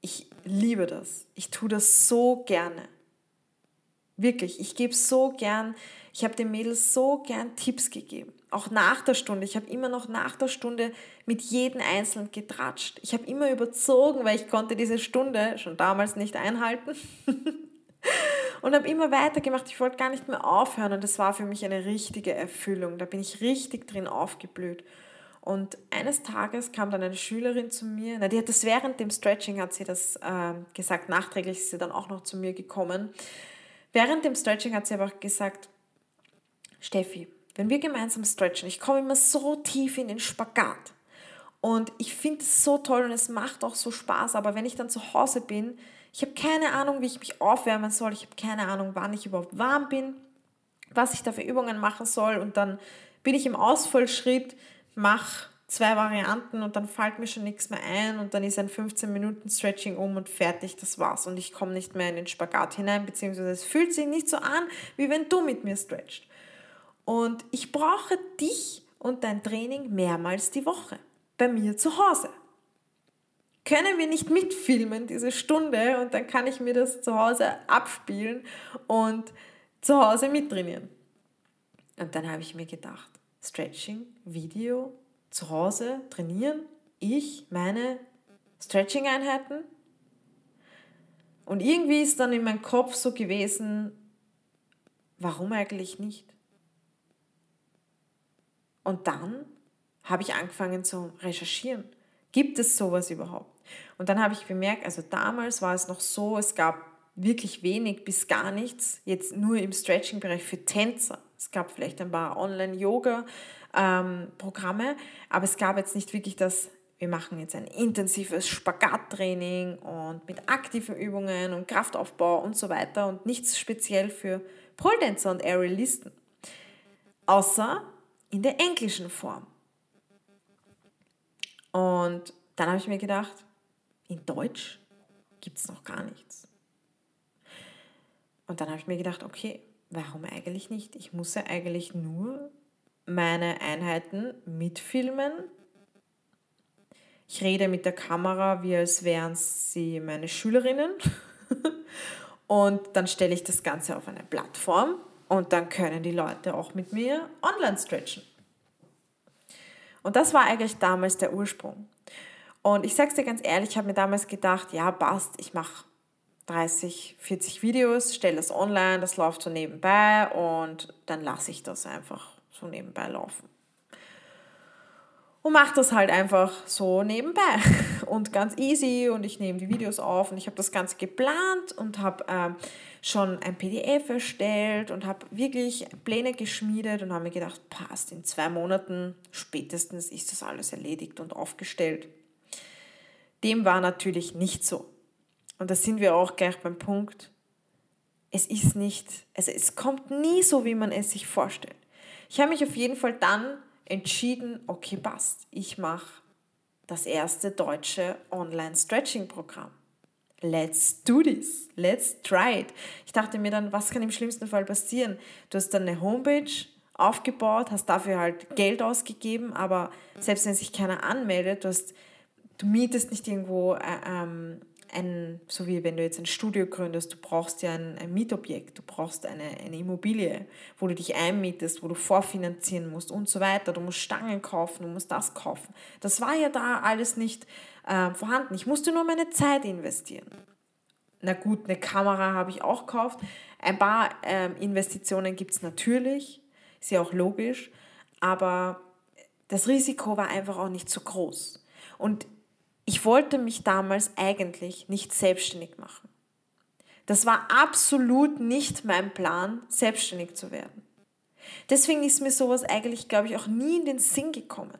ich liebe das. Ich tue das so gerne. Wirklich, ich gebe so gern, ich habe den Mädels so gern Tipps gegeben. Auch nach der Stunde. Ich habe immer noch nach der Stunde mit jedem Einzelnen getratscht. Ich habe immer überzogen, weil ich konnte diese Stunde schon damals nicht einhalten. und habe immer weitergemacht. Ich wollte gar nicht mehr aufhören und das war für mich eine richtige Erfüllung. Da bin ich richtig drin aufgeblüht. Und eines Tages kam dann eine Schülerin zu mir, na, die hat das während dem Stretching, hat sie das äh, gesagt, nachträglich ist sie dann auch noch zu mir gekommen. Während dem Stretching hat sie aber gesagt, Steffi, wenn wir gemeinsam stretchen, ich komme immer so tief in den Spagat und ich finde es so toll und es macht auch so Spaß, aber wenn ich dann zu Hause bin, ich habe keine Ahnung, wie ich mich aufwärmen soll, ich habe keine Ahnung, wann ich überhaupt warm bin, was ich da für Übungen machen soll und dann bin ich im Ausfallschritt, mach zwei Varianten und dann fällt mir schon nichts mehr ein und dann ist ein 15 Minuten Stretching um und fertig, das war's und ich komme nicht mehr in den Spagat hinein, beziehungsweise es fühlt sich nicht so an, wie wenn du mit mir stretcht. Und ich brauche dich und dein Training mehrmals die Woche bei mir zu Hause. Können wir nicht mitfilmen diese Stunde und dann kann ich mir das zu Hause abspielen und zu Hause mittrainieren. Und dann habe ich mir gedacht, Stretching, Video, zu Hause trainieren, ich, meine Stretching-Einheiten. Und irgendwie ist dann in meinem Kopf so gewesen, warum eigentlich nicht? Und dann habe ich angefangen zu recherchieren. Gibt es sowas überhaupt? Und dann habe ich bemerkt, also damals war es noch so, es gab wirklich wenig bis gar nichts, jetzt nur im Stretching-Bereich für Tänzer. Es gab vielleicht ein paar Online-Yoga-Programme, aber es gab jetzt nicht wirklich das, wir machen jetzt ein intensives Spagattraining und mit aktiven Übungen und Kraftaufbau und so weiter und nichts speziell für Pole Dancer und Aerialisten. Außer in der englischen Form. Und dann habe ich mir gedacht, in Deutsch gibt es noch gar nichts. Und dann habe ich mir gedacht, okay, warum eigentlich nicht? Ich muss ja eigentlich nur meine Einheiten mitfilmen. Ich rede mit der Kamera, wie als wären sie meine Schülerinnen. und dann stelle ich das Ganze auf eine Plattform und dann können die Leute auch mit mir online stretchen. Und das war eigentlich damals der Ursprung. Und ich sage es dir ganz ehrlich, ich habe mir damals gedacht, ja, passt, ich mache 30, 40 Videos, stelle das online, das läuft so nebenbei und dann lasse ich das einfach so nebenbei laufen. Und mache das halt einfach so nebenbei und ganz easy und ich nehme die Videos auf und ich habe das Ganze geplant und habe äh, schon ein PDF erstellt und habe wirklich Pläne geschmiedet und habe mir gedacht, passt, in zwei Monaten spätestens ist das alles erledigt und aufgestellt. Dem war natürlich nicht so. Und da sind wir auch gleich beim Punkt, es ist nicht, also es kommt nie so, wie man es sich vorstellt. Ich habe mich auf jeden Fall dann entschieden, okay, passt, ich mache das erste deutsche Online-Stretching-Programm. Let's do this. Let's try it. Ich dachte mir dann, was kann im schlimmsten Fall passieren? Du hast dann eine Homepage aufgebaut, hast dafür halt Geld ausgegeben, aber selbst wenn sich keiner anmeldet, du, hast, du mietest nicht irgendwo äh, ähm, ein, so wie wenn du jetzt ein Studio gründest, du brauchst ja ein, ein Mietobjekt, du brauchst eine, eine Immobilie, wo du dich einmietest, wo du vorfinanzieren musst und so weiter. Du musst Stangen kaufen, du musst das kaufen. Das war ja da alles nicht äh, vorhanden. Ich musste nur meine Zeit investieren. Na gut, eine Kamera habe ich auch gekauft. Ein paar ähm, Investitionen gibt es natürlich, ist ja auch logisch, aber das Risiko war einfach auch nicht so groß. Und ich wollte mich damals eigentlich nicht selbstständig machen. Das war absolut nicht mein Plan, selbstständig zu werden. Deswegen ist mir sowas eigentlich, glaube ich, auch nie in den Sinn gekommen.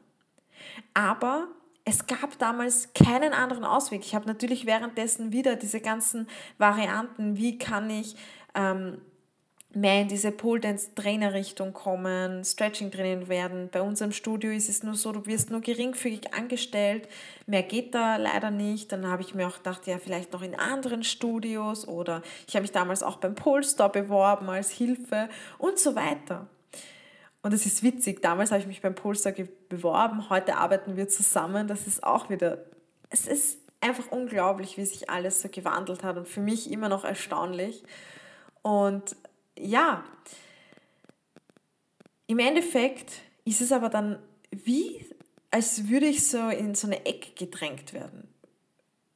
Aber es gab damals keinen anderen Ausweg. Ich habe natürlich währenddessen wieder diese ganzen Varianten, wie kann ich ähm, mehr in diese Pole Dance Trainer Richtung kommen, Stretching trainieren werden. Bei uns im Studio ist es nur so, du wirst nur geringfügig angestellt, mehr geht da leider nicht. Dann habe ich mir auch gedacht, ja, vielleicht noch in anderen Studios oder ich habe mich damals auch beim Polestar beworben als Hilfe und so weiter. Und es ist witzig, damals habe ich mich beim Polestar beworben, heute arbeiten wir zusammen, das ist auch wieder, es ist einfach unglaublich, wie sich alles so gewandelt hat und für mich immer noch erstaunlich. Und ja, im Endeffekt ist es aber dann wie, als würde ich so in so eine Ecke gedrängt werden.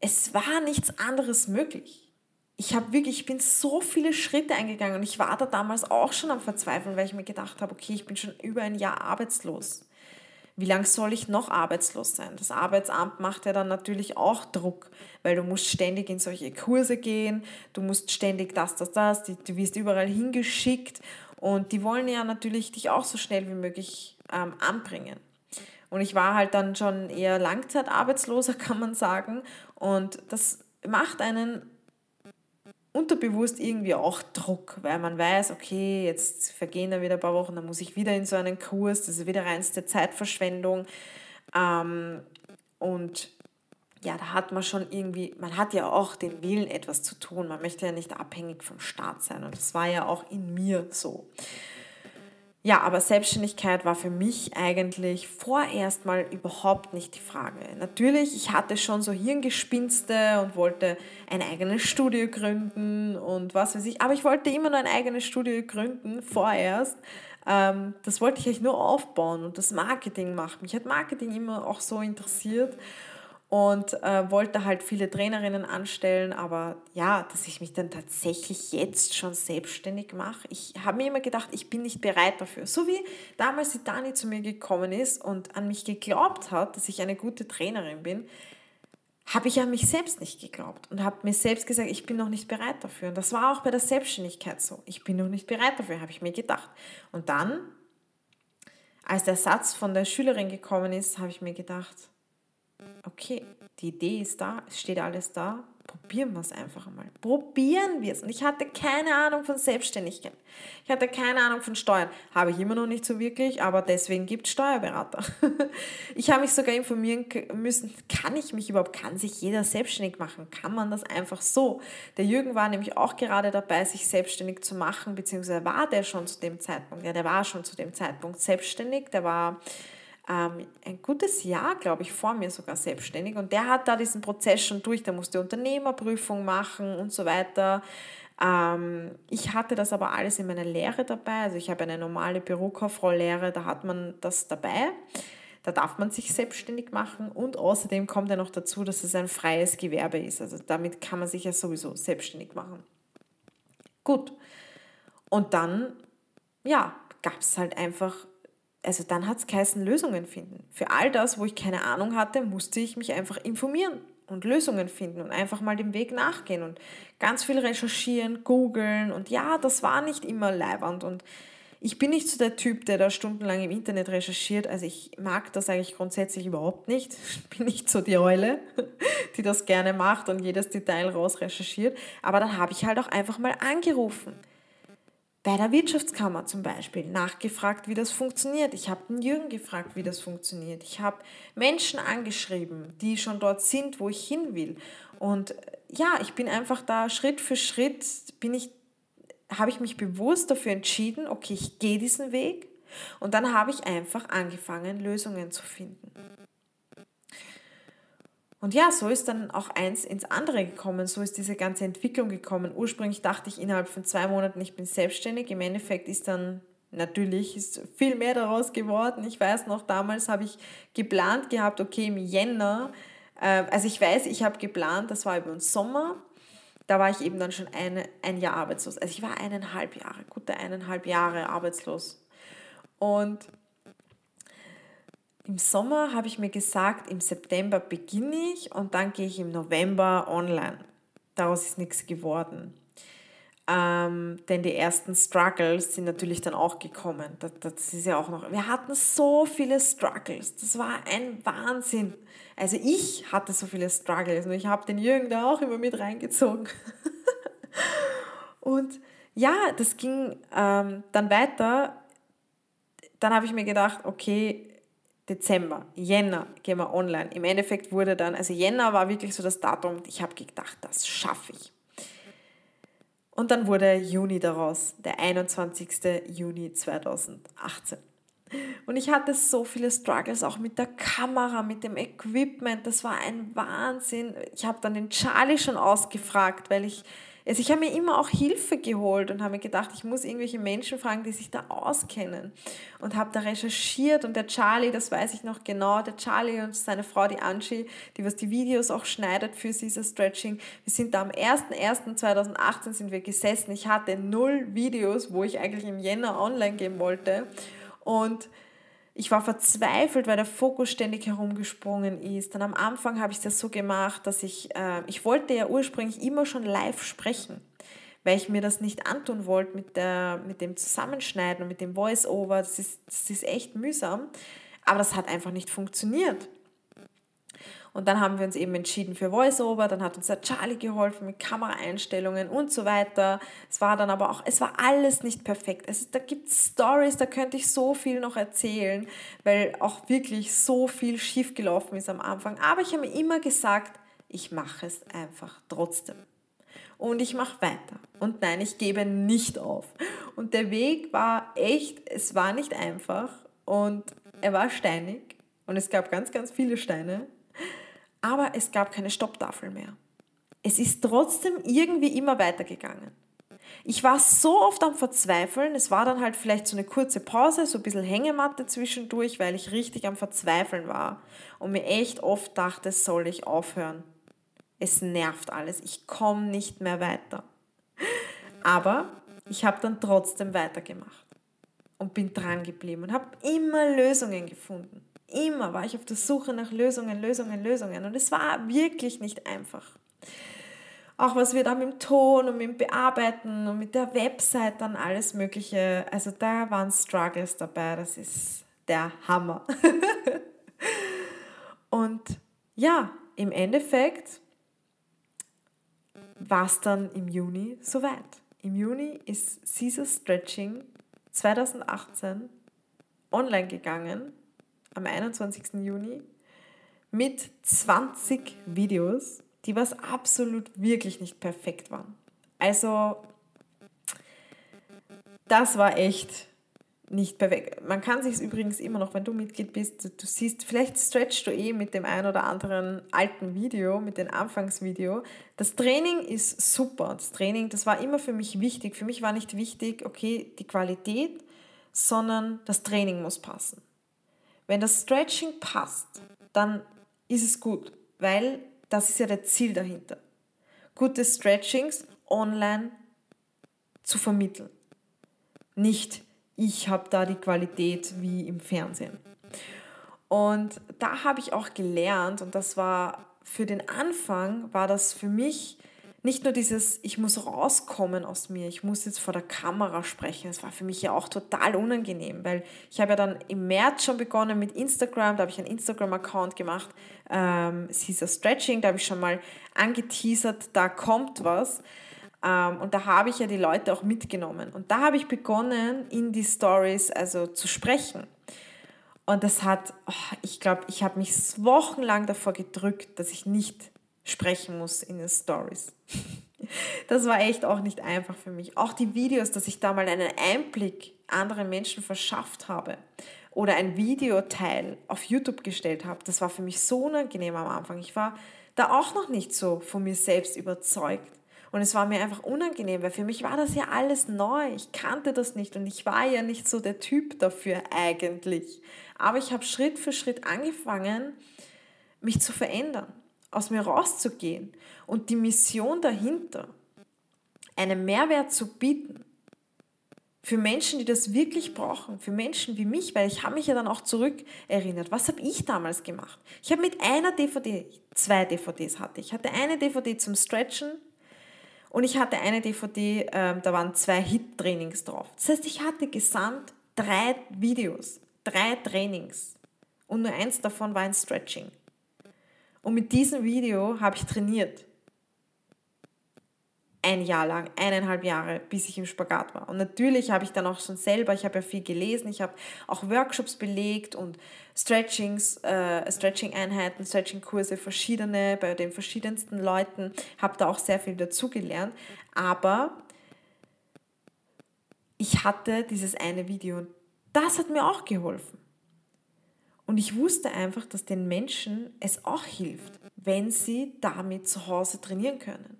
Es war nichts anderes möglich. Ich habe wirklich, ich bin so viele Schritte eingegangen und ich war da damals auch schon am Verzweifeln, weil ich mir gedacht habe, okay, ich bin schon über ein Jahr arbeitslos. Wie lange soll ich noch arbeitslos sein? Das Arbeitsamt macht ja dann natürlich auch Druck, weil du musst ständig in solche Kurse gehen, du musst ständig das, das, das, du wirst überall hingeschickt und die wollen ja natürlich dich auch so schnell wie möglich ähm, anbringen. Und ich war halt dann schon eher Langzeitarbeitsloser, kann man sagen. Und das macht einen unterbewusst irgendwie auch Druck, weil man weiß, okay, jetzt vergehen da wieder ein paar Wochen, dann muss ich wieder in so einen Kurs, das ist wieder reinste Zeitverschwendung. Ähm, und ja, da hat man schon irgendwie, man hat ja auch den Willen, etwas zu tun. Man möchte ja nicht abhängig vom Staat sein. Und das war ja auch in mir so. Ja, aber Selbstständigkeit war für mich eigentlich vorerst mal überhaupt nicht die Frage. Natürlich, ich hatte schon so Hirngespinste und wollte ein eigenes Studio gründen und was weiß ich, aber ich wollte immer nur ein eigenes Studio gründen, vorerst. Ähm, das wollte ich eigentlich nur aufbauen und das Marketing machen. Mich hat Marketing immer auch so interessiert und äh, wollte halt viele Trainerinnen anstellen, aber ja, dass ich mich dann tatsächlich jetzt schon selbstständig mache. Ich habe mir immer gedacht, ich bin nicht bereit dafür. So wie damals die Dani zu mir gekommen ist und an mich geglaubt hat, dass ich eine gute Trainerin bin, habe ich an mich selbst nicht geglaubt und habe mir selbst gesagt, ich bin noch nicht bereit dafür. Und das war auch bei der Selbstständigkeit so. Ich bin noch nicht bereit dafür, habe ich mir gedacht. Und dann, als der Satz von der Schülerin gekommen ist, habe ich mir gedacht, okay, die Idee ist da, es steht alles da, probieren wir es einfach einmal. Probieren wir es. Und ich hatte keine Ahnung von Selbstständigkeit. Ich hatte keine Ahnung von Steuern. Habe ich immer noch nicht so wirklich, aber deswegen gibt es Steuerberater. Ich habe mich sogar informieren müssen, kann ich mich überhaupt, kann sich jeder selbstständig machen? Kann man das einfach so? Der Jürgen war nämlich auch gerade dabei, sich selbstständig zu machen, beziehungsweise war der schon zu dem Zeitpunkt, ja, der war schon zu dem Zeitpunkt selbstständig, der war ähm, ein gutes Jahr, glaube ich, vor mir sogar selbstständig. Und der hat da diesen Prozess schon durch. Der musste Unternehmerprüfung machen und so weiter. Ähm, ich hatte das aber alles in meiner Lehre dabei. Also ich habe eine normale Bürokauffrau-Lehre, da hat man das dabei. Da darf man sich selbstständig machen und außerdem kommt ja noch dazu, dass es ein freies Gewerbe ist. Also damit kann man sich ja sowieso selbstständig machen. Gut. Und dann, ja, gab es halt einfach also dann hat es geheißen, Lösungen finden. Für all das, wo ich keine Ahnung hatte, musste ich mich einfach informieren und Lösungen finden und einfach mal dem Weg nachgehen und ganz viel recherchieren, googeln und ja, das war nicht immer leiwand und ich bin nicht so der Typ, der da stundenlang im Internet recherchiert. Also ich mag das eigentlich grundsätzlich überhaupt nicht. Ich bin nicht so die Eule, die das gerne macht und jedes Detail raus recherchiert. Aber dann habe ich halt auch einfach mal angerufen bei der Wirtschaftskammer zum Beispiel nachgefragt, wie das funktioniert. Ich habe den Jürgen gefragt, wie das funktioniert. Ich habe Menschen angeschrieben, die schon dort sind, wo ich hin will. Und äh, ja, ich bin einfach da Schritt für Schritt bin ich habe ich mich bewusst dafür entschieden, okay, ich gehe diesen Weg und dann habe ich einfach angefangen, Lösungen zu finden. Und ja, so ist dann auch eins ins andere gekommen, so ist diese ganze Entwicklung gekommen. Ursprünglich dachte ich innerhalb von zwei Monaten, ich bin selbstständig. Im Endeffekt ist dann natürlich ist viel mehr daraus geworden. Ich weiß noch, damals habe ich geplant gehabt, okay, im Jänner, äh, also ich weiß, ich habe geplant, das war über den Sommer, da war ich eben dann schon eine, ein Jahr arbeitslos. Also ich war eineinhalb Jahre, gute eineinhalb Jahre arbeitslos. Und im Sommer habe ich mir gesagt, im September beginne ich und dann gehe ich im November online. Daraus ist nichts geworden. Ähm, denn die ersten Struggles sind natürlich dann auch gekommen. Das, das ist ja auch noch. Wir hatten so viele Struggles. Das war ein Wahnsinn. Also ich hatte so viele Struggles und ich habe den Jürgen da auch immer mit reingezogen. und ja, das ging ähm, dann weiter. Dann habe ich mir gedacht, okay, Dezember, Jänner gehen wir online. Im Endeffekt wurde dann, also Jänner war wirklich so das Datum, ich habe gedacht, das schaffe ich. Und dann wurde Juni daraus, der 21. Juni 2018. Und ich hatte so viele Struggles, auch mit der Kamera, mit dem Equipment. Das war ein Wahnsinn. Ich habe dann den Charlie schon ausgefragt, weil ich Also ich habe mir immer auch Hilfe geholt und habe mir gedacht, ich muss irgendwelche Menschen fragen, die sich da auskennen. Und habe da recherchiert und der Charlie, das weiß ich noch genau, der Charlie und seine Frau, die Angie, die was die Videos auch schneidet für dieses Stretching. Wir sind da am 01.01.2018 sind wir gesessen. Ich hatte null Videos, wo ich eigentlich im Jänner online gehen wollte. Und ich war verzweifelt, weil der Fokus ständig herumgesprungen ist. Dann am Anfang habe ich das so gemacht, dass ich, äh, ich wollte ja ursprünglich immer schon live sprechen, weil ich mir das nicht antun wollte mit, der, mit dem Zusammenschneiden und mit dem Voice-Over. Das ist, das ist echt mühsam. Aber das hat einfach nicht funktioniert. Und dann haben wir uns eben entschieden für VoiceOver, dann hat uns der Charlie geholfen mit Kameraeinstellungen und so weiter. Es war dann aber auch, es war alles nicht perfekt. Es, da gibt es Stories, da könnte ich so viel noch erzählen, weil auch wirklich so viel schiefgelaufen ist am Anfang. Aber ich habe immer gesagt, ich mache es einfach trotzdem. Und ich mache weiter. Und nein, ich gebe nicht auf. Und der Weg war echt, es war nicht einfach und er war steinig und es gab ganz, ganz viele Steine aber es gab keine Stopptafel mehr. Es ist trotzdem irgendwie immer weitergegangen. Ich war so oft am Verzweifeln, es war dann halt vielleicht so eine kurze Pause, so ein bisschen Hängematte zwischendurch, weil ich richtig am Verzweifeln war und mir echt oft dachte, soll ich aufhören. Es nervt alles, ich komme nicht mehr weiter. Aber ich habe dann trotzdem weitergemacht und bin dran geblieben und habe immer Lösungen gefunden. Immer war ich auf der Suche nach Lösungen, Lösungen, Lösungen. Und es war wirklich nicht einfach. Auch was wir da mit dem Ton und mit dem Bearbeiten und mit der Website dann alles Mögliche, also da waren Struggles dabei, das ist der Hammer. und ja, im Endeffekt war es dann im Juni soweit. Im Juni ist Caesar Stretching 2018 online gegangen am 21. Juni mit 20 Videos, die was absolut wirklich nicht perfekt waren. Also das war echt nicht perfekt. Man kann sich übrigens immer noch, wenn du Mitglied bist, du siehst, vielleicht stretchst du eh mit dem ein oder anderen alten Video, mit dem Anfangsvideo. Das Training ist super. Das Training, das war immer für mich wichtig. Für mich war nicht wichtig, okay, die Qualität, sondern das Training muss passen. Wenn das Stretching passt, dann ist es gut, weil das ist ja der Ziel dahinter. Gute Stretchings online zu vermitteln. Nicht, ich habe da die Qualität wie im Fernsehen. Und da habe ich auch gelernt, und das war für den Anfang, war das für mich nicht nur dieses, ich muss rauskommen aus mir, ich muss jetzt vor der Kamera sprechen. Das war für mich ja auch total unangenehm, weil ich habe ja dann im März schon begonnen mit Instagram, da habe ich einen Instagram-Account gemacht, ähm, Caesar Stretching, da habe ich schon mal angeteasert, da kommt was. Ähm, und da habe ich ja die Leute auch mitgenommen. Und da habe ich begonnen, in die Stories also zu sprechen. Und das hat, oh, ich glaube, ich habe mich wochenlang davor gedrückt, dass ich nicht sprechen muss in den Stories. Das war echt auch nicht einfach für mich. Auch die Videos, dass ich da mal einen Einblick anderen Menschen verschafft habe oder ein Videoteil auf YouTube gestellt habe, das war für mich so unangenehm am Anfang. Ich war da auch noch nicht so von mir selbst überzeugt. Und es war mir einfach unangenehm, weil für mich war das ja alles neu. Ich kannte das nicht und ich war ja nicht so der Typ dafür eigentlich. Aber ich habe Schritt für Schritt angefangen, mich zu verändern aus mir rauszugehen und die Mission dahinter, einen Mehrwert zu bieten für Menschen, die das wirklich brauchen, für Menschen wie mich, weil ich habe mich ja dann auch zurückerinnert, was habe ich damals gemacht? Ich habe mit einer DVD, zwei DVDs hatte ich. Ich hatte eine DVD zum Stretchen und ich hatte eine DVD, äh, da waren zwei Hit-Trainings drauf. Das heißt, ich hatte gesamt drei Videos, drei Trainings und nur eins davon war ein Stretching. Und mit diesem Video habe ich trainiert. Ein Jahr lang, eineinhalb Jahre, bis ich im Spagat war. Und natürlich habe ich dann auch schon selber, ich habe ja viel gelesen, ich habe auch Workshops belegt und Stretchings, äh, Stretching-Einheiten, Stretching-Kurse, verschiedene, bei den verschiedensten Leuten, habe da auch sehr viel dazugelernt. Aber ich hatte dieses eine Video und das hat mir auch geholfen. Und ich wusste einfach, dass den Menschen es auch hilft, wenn sie damit zu Hause trainieren können.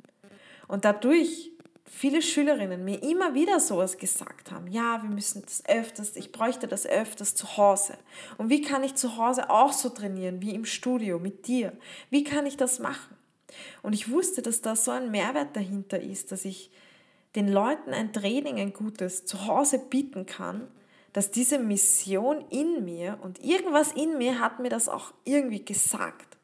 Und dadurch viele Schülerinnen mir immer wieder sowas gesagt haben. Ja, wir müssen das öfters, ich bräuchte das öfters zu Hause. Und wie kann ich zu Hause auch so trainieren wie im Studio mit dir? Wie kann ich das machen? Und ich wusste, dass da so ein Mehrwert dahinter ist, dass ich den Leuten ein Training, ein gutes zu Hause bieten kann, dass diese Mission in mir und irgendwas in mir hat mir das auch irgendwie gesagt.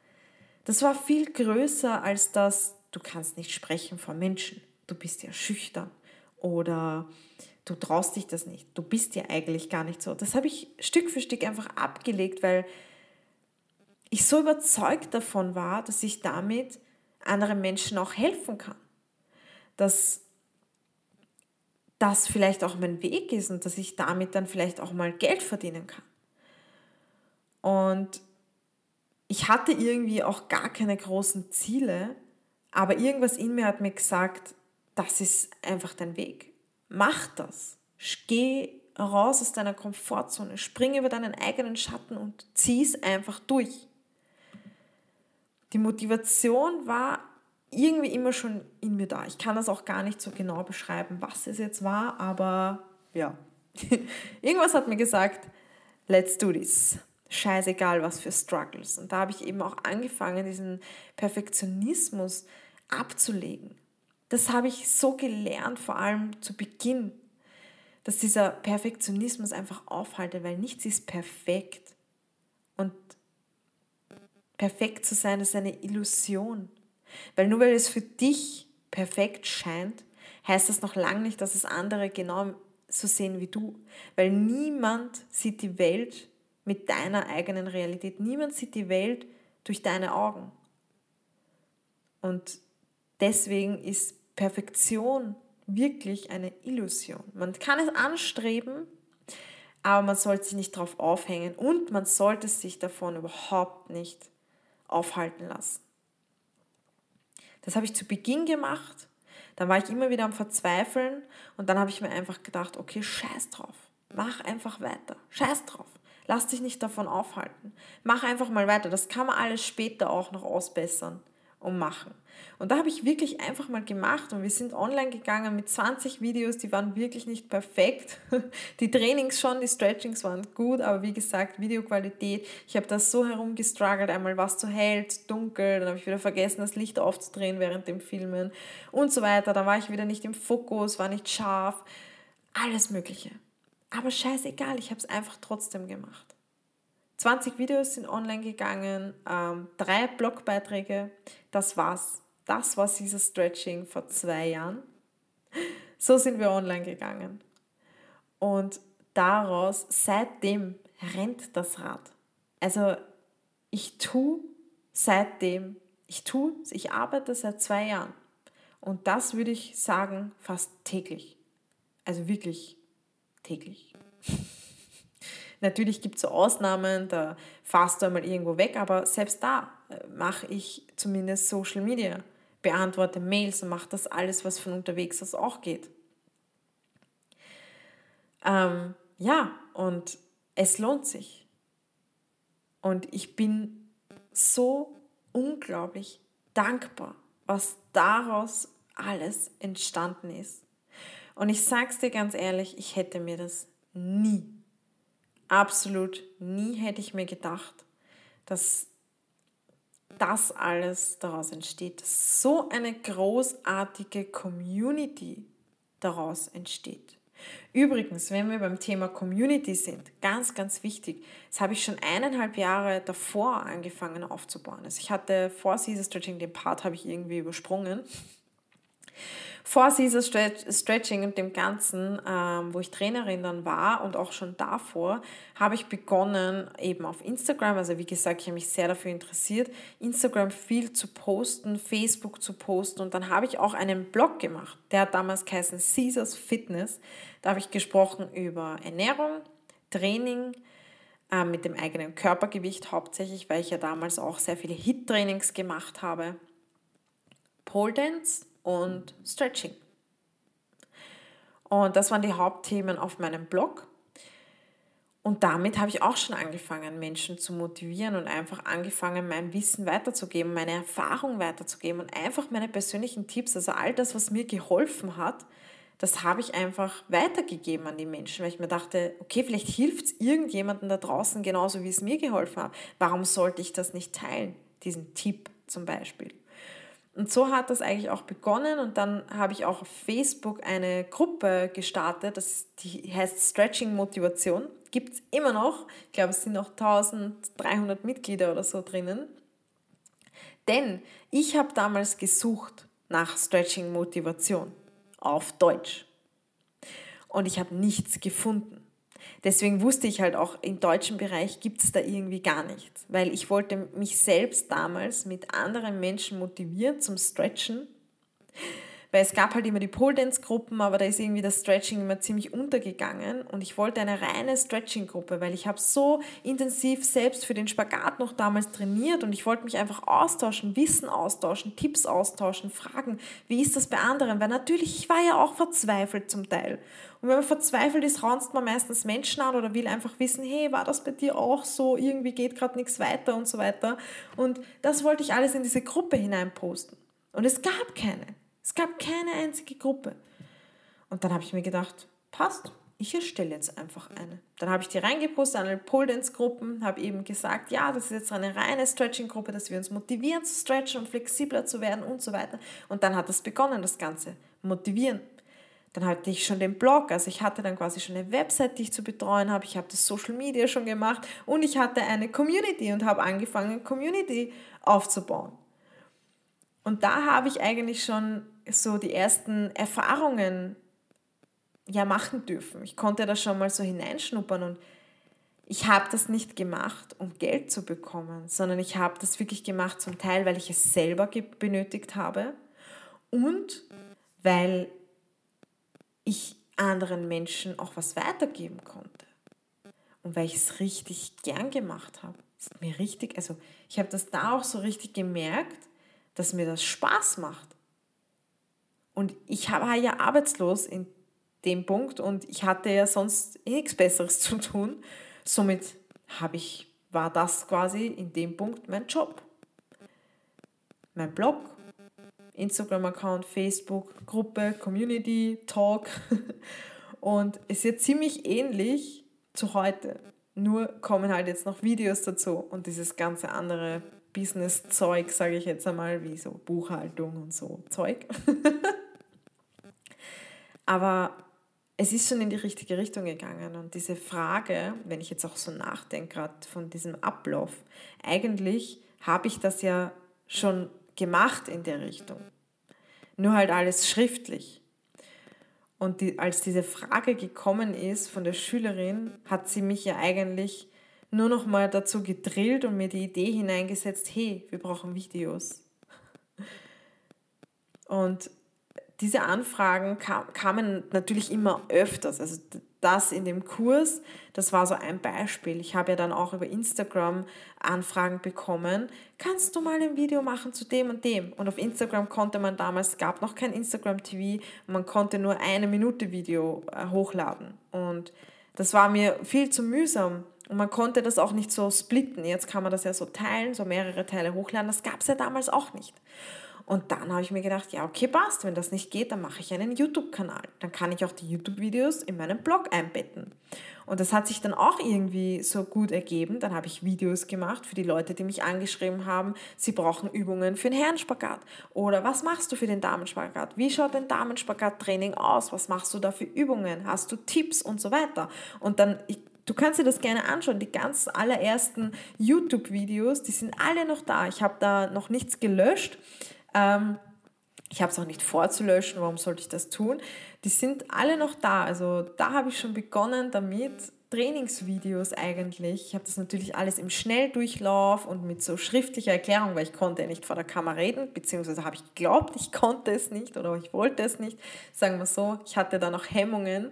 Das war viel größer als das, du kannst nicht sprechen vor Menschen du bist ja schüchtern oder du traust dich das nicht, du bist ja eigentlich gar nicht so. Das habe ich Stück für Stück einfach abgelegt, weil ich so überzeugt davon war, dass ich damit anderen Menschen auch helfen kann. Dass das vielleicht auch mein Weg ist und dass ich damit dann vielleicht auch mal Geld verdienen kann. Und ich hatte irgendwie auch gar keine großen Ziele, aber irgendwas in mir hat mir gesagt, das ist einfach dein Weg. Mach das. Geh raus aus deiner Komfortzone, spring über deinen eigenen Schatten und zieh es einfach durch. Die Motivation war irgendwie immer schon in mir da. Ich kann das auch gar nicht so genau beschreiben, was es jetzt war, aber ja. Irgendwas hat mir gesagt, let's do this. Scheißegal, was für Struggles. Und da habe ich eben auch angefangen, diesen Perfektionismus abzulegen das habe ich so gelernt, vor allem zu Beginn, dass dieser Perfektionismus einfach aufhalte, weil nichts ist perfekt. Und perfekt zu sein ist eine Illusion. Weil nur weil es für dich perfekt scheint, heißt das noch lange nicht, dass es andere genau so sehen wie du. Weil niemand sieht die Welt mit deiner eigenen Realität. Niemand sieht die Welt durch deine Augen. Und deswegen ist Perfektion wirklich eine Illusion. Man kann es anstreben, aber man sollte sich nicht darauf aufhängen und man sollte sich davon überhaupt nicht aufhalten lassen. Das habe ich zu Beginn gemacht, dann war ich immer wieder am Verzweifeln. Und dann habe ich mir einfach gedacht, okay, scheiß drauf, mach einfach weiter, scheiß drauf, lass dich nicht davon aufhalten, mach einfach mal weiter, das kann man alles später auch noch ausbessern und machen. Und da habe ich wirklich einfach mal gemacht und wir sind online gegangen mit 20 Videos, die waren wirklich nicht perfekt. Die Trainings schon, die Stretchings waren gut, aber wie gesagt, Videoqualität, ich habe das so herumgestruggelt, einmal was zu zu dunkel, dann habe ich wieder vergessen, das Licht aufzudrehen während dem Filmen und so weiter. Dann war ich wieder nicht im Fokus, war nicht scharf, alles Mögliche. Aber scheißegal, ich habe es einfach trotzdem gemacht. 20 Videos sind online gegangen, ähm, drei Blogbeiträge, das war's. Das war dieses Stretching vor zwei Jahren. So sind wir online gegangen. Und daraus, seitdem rennt das Rad. Also ich tue seitdem, ich tue, ich arbeite seit zwei Jahren. Und das würde ich sagen, fast täglich. Also wirklich täglich. Natürlich gibt es so Ausnahmen, da fahrst du einmal irgendwo weg, aber selbst da äh, mache ich zumindest Social Media, beantworte Mails und mache das alles, was von unterwegs aus auch geht. Ähm, ja, und es lohnt sich. Und ich bin so unglaublich dankbar, was daraus alles entstanden ist. Und ich sage es dir ganz ehrlich, ich hätte mir das nie absolut nie hätte ich mir gedacht, dass das alles daraus entsteht, dass so eine großartige Community daraus entsteht. Übrigens, wenn wir beim Thema Community sind, ganz, ganz wichtig, das habe ich schon eineinhalb Jahre davor angefangen aufzubauen. Also ich hatte vor Caesar Stretching den Part habe ich irgendwie übersprungen vor Caesar Stretching und dem Ganzen, ähm, wo ich Trainerin dann war und auch schon davor, habe ich begonnen, eben auf Instagram, also wie gesagt, ich habe mich sehr dafür interessiert, Instagram viel zu posten, Facebook zu posten und dann habe ich auch einen Blog gemacht, der hat damals geheißen Caesars Fitness. Da habe ich gesprochen über Ernährung, Training, äh, mit dem eigenen Körpergewicht hauptsächlich, weil ich ja damals auch sehr viele Hit-Trainings gemacht habe. Pole Dance und Stretching. Und das waren die Hauptthemen auf meinem Blog. Und damit habe ich auch schon angefangen, Menschen zu motivieren und einfach angefangen, mein Wissen weiterzugeben, meine Erfahrung weiterzugeben und einfach meine persönlichen Tipps, also all das, was mir geholfen hat, das habe ich einfach weitergegeben an die Menschen, weil ich mir dachte, okay, vielleicht hilft es irgendjemandem da draußen genauso, wie es mir geholfen hat. Warum sollte ich das nicht teilen, diesen Tipp zum Beispiel? Und so hat das eigentlich auch begonnen und dann habe ich auch auf Facebook eine Gruppe gestartet, das, die heißt Stretching Motivation. Gibt es immer noch. Ich glaube, es sind noch 1300 Mitglieder oder so drinnen. Denn ich habe damals gesucht nach Stretching Motivation auf Deutsch. Und ich habe nichts gefunden. Deswegen wusste ich halt auch, im deutschen Bereich gibt es da irgendwie gar nichts, weil ich wollte mich selbst damals mit anderen Menschen motivieren zum Stretchen weil es gab halt immer die Pole Dance Gruppen, aber da ist irgendwie das Stretching immer ziemlich untergegangen und ich wollte eine reine Stretching Gruppe, weil ich habe so intensiv selbst für den Spagat noch damals trainiert und ich wollte mich einfach austauschen, Wissen austauschen, Tipps austauschen, fragen, wie ist das bei anderen, weil natürlich ich war ja auch verzweifelt zum Teil. Und wenn man verzweifelt ist, raunzt man meistens Menschen an oder will einfach wissen, hey, war das bei dir auch so, irgendwie geht gerade nichts weiter und so weiter. Und das wollte ich alles in diese Gruppe hineinposten. Und es gab keine. Es gab keine einzige Gruppe. Und dann habe ich mir gedacht, passt, ich erstelle jetzt einfach eine. Dann habe ich die reingepostet an alle Pole Dance Gruppen, habe eben gesagt, ja, das ist jetzt eine reine Stretching Gruppe, dass wir uns motivieren zu stretchen und flexibler zu werden und so weiter. Und dann hat das begonnen, das Ganze. Motivieren. Dann hatte ich schon den Blog, also ich hatte dann quasi schon eine Website, die ich zu betreuen habe. Ich habe das Social Media schon gemacht und ich hatte eine Community und habe angefangen, Community aufzubauen. Und da habe ich eigentlich schon so die ersten Erfahrungen ja machen dürfen. Ich konnte da schon mal so hineinschnuppern und ich habe das nicht gemacht, um Geld zu bekommen, sondern ich habe das wirklich gemacht zum Teil, weil ich es selber benötigt habe und weil ich anderen Menschen auch was weitergeben konnte und weil ich es richtig gern gemacht habe. Ist mir richtig, also ich habe das da auch so richtig gemerkt, dass mir das Spaß macht. Und ich war ja arbeitslos in dem Punkt und ich hatte ja sonst eh nichts Besseres zu tun. Somit habe ich, war das quasi in dem Punkt mein Job. Mein Blog, Instagram-Account, Facebook, Gruppe, Community, Talk. Und es ist ja ziemlich ähnlich zu heute. Nur kommen halt jetzt noch Videos dazu und dieses ganze andere Business-Zeug, sage ich jetzt einmal, wie so Buchhaltung und so Zeug. Aber es ist schon in die richtige Richtung gegangen. Und diese Frage, wenn ich jetzt auch so nachdenke, gerade von diesem Ablauf, eigentlich habe ich das ja schon gemacht in der Richtung. Nur halt alles schriftlich. Und die, als diese Frage gekommen ist von der Schülerin, hat sie mich ja eigentlich nur noch mal dazu gedrillt und mir die Idee hineingesetzt, hey, wir brauchen Videos. Und diese Anfragen kam, kamen natürlich immer öfters. Also das in dem Kurs, das war so ein Beispiel. Ich habe ja dann auch über Instagram Anfragen bekommen. Kannst du mal ein Video machen zu dem und dem? Und auf Instagram konnte man damals, gab noch kein Instagram TV, man konnte nur eine Minute Video äh, hochladen. Und das war mir viel zu mühsam. Und man konnte das auch nicht so splitten. Jetzt kann man das ja so teilen, so mehrere Teile hochladen. Das gab es ja damals auch nicht. Und dann habe ich mir gedacht, ja, okay, passt. Wenn das nicht geht, dann mache ich einen YouTube-Kanal. Dann kann ich auch die YouTube-Videos in meinen Blog einbetten. Und das hat sich dann auch irgendwie so gut ergeben. Dann habe ich Videos gemacht für die Leute, die mich angeschrieben haben, sie brauchen Übungen für den Herrenspagat. Oder was machst du für den Damenspagat? Wie schaut dein Damenspagat-Training aus? Was machst du da für Übungen? Hast du Tipps und so weiter? Und dann, ich, Du kannst dir das gerne anschauen. Die ganz allerersten YouTube-Videos, die sind alle noch da. Ich habe da noch nichts gelöscht. Ähm, ich habe es auch nicht vorzulöschen, warum sollte ich das tun? Die sind alle noch da. Also da habe ich schon begonnen damit, Trainingsvideos eigentlich. Ich habe das natürlich alles im Schnelldurchlauf und mit so schriftlicher Erklärung, weil ich konnte ja nicht vor der Kamera reden, beziehungsweise habe ich geglaubt, ich konnte es nicht oder ich wollte es nicht. Sagen wir so, ich hatte da noch Hemmungen.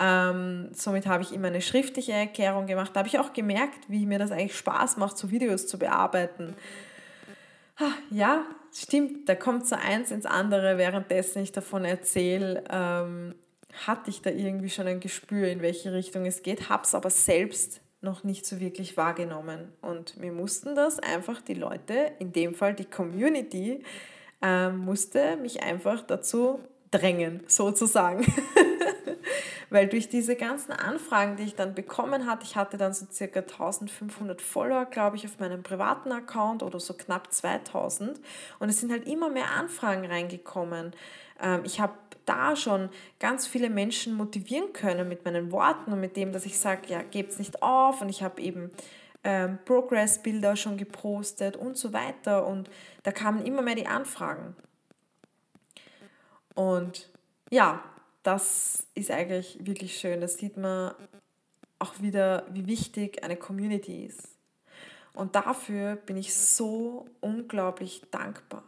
Ähm, somit habe ich immer eine schriftliche Erklärung gemacht. Da habe ich auch gemerkt, wie mir das eigentlich Spaß macht, so Videos zu bearbeiten. Ja, stimmt, da kommt so eins ins andere, währenddessen ich davon erzähle. Ähm, hatte ich da irgendwie schon ein Gespür, in welche Richtung es geht, habe es aber selbst noch nicht so wirklich wahrgenommen. Und wir mussten das einfach, die Leute, in dem Fall die Community, äh, musste mich einfach dazu drängen, sozusagen. Weil durch diese ganzen Anfragen, die ich dann bekommen hatte, ich hatte dann so circa 1500 Follower, glaube ich, auf meinem privaten Account oder so knapp 2000. Und es sind halt immer mehr Anfragen reingekommen. Ähm, ich habe da schon ganz viele Menschen motivieren können mit meinen Worten und mit dem, dass ich sage, ja, gebt's nicht auf und ich habe eben ähm, Progress-Bilder schon gepostet und so weiter und da kamen immer mehr die Anfragen. Und ja, das ist eigentlich wirklich schön. Da sieht man auch wieder, wie wichtig eine Community ist. Und dafür bin ich so unglaublich dankbar.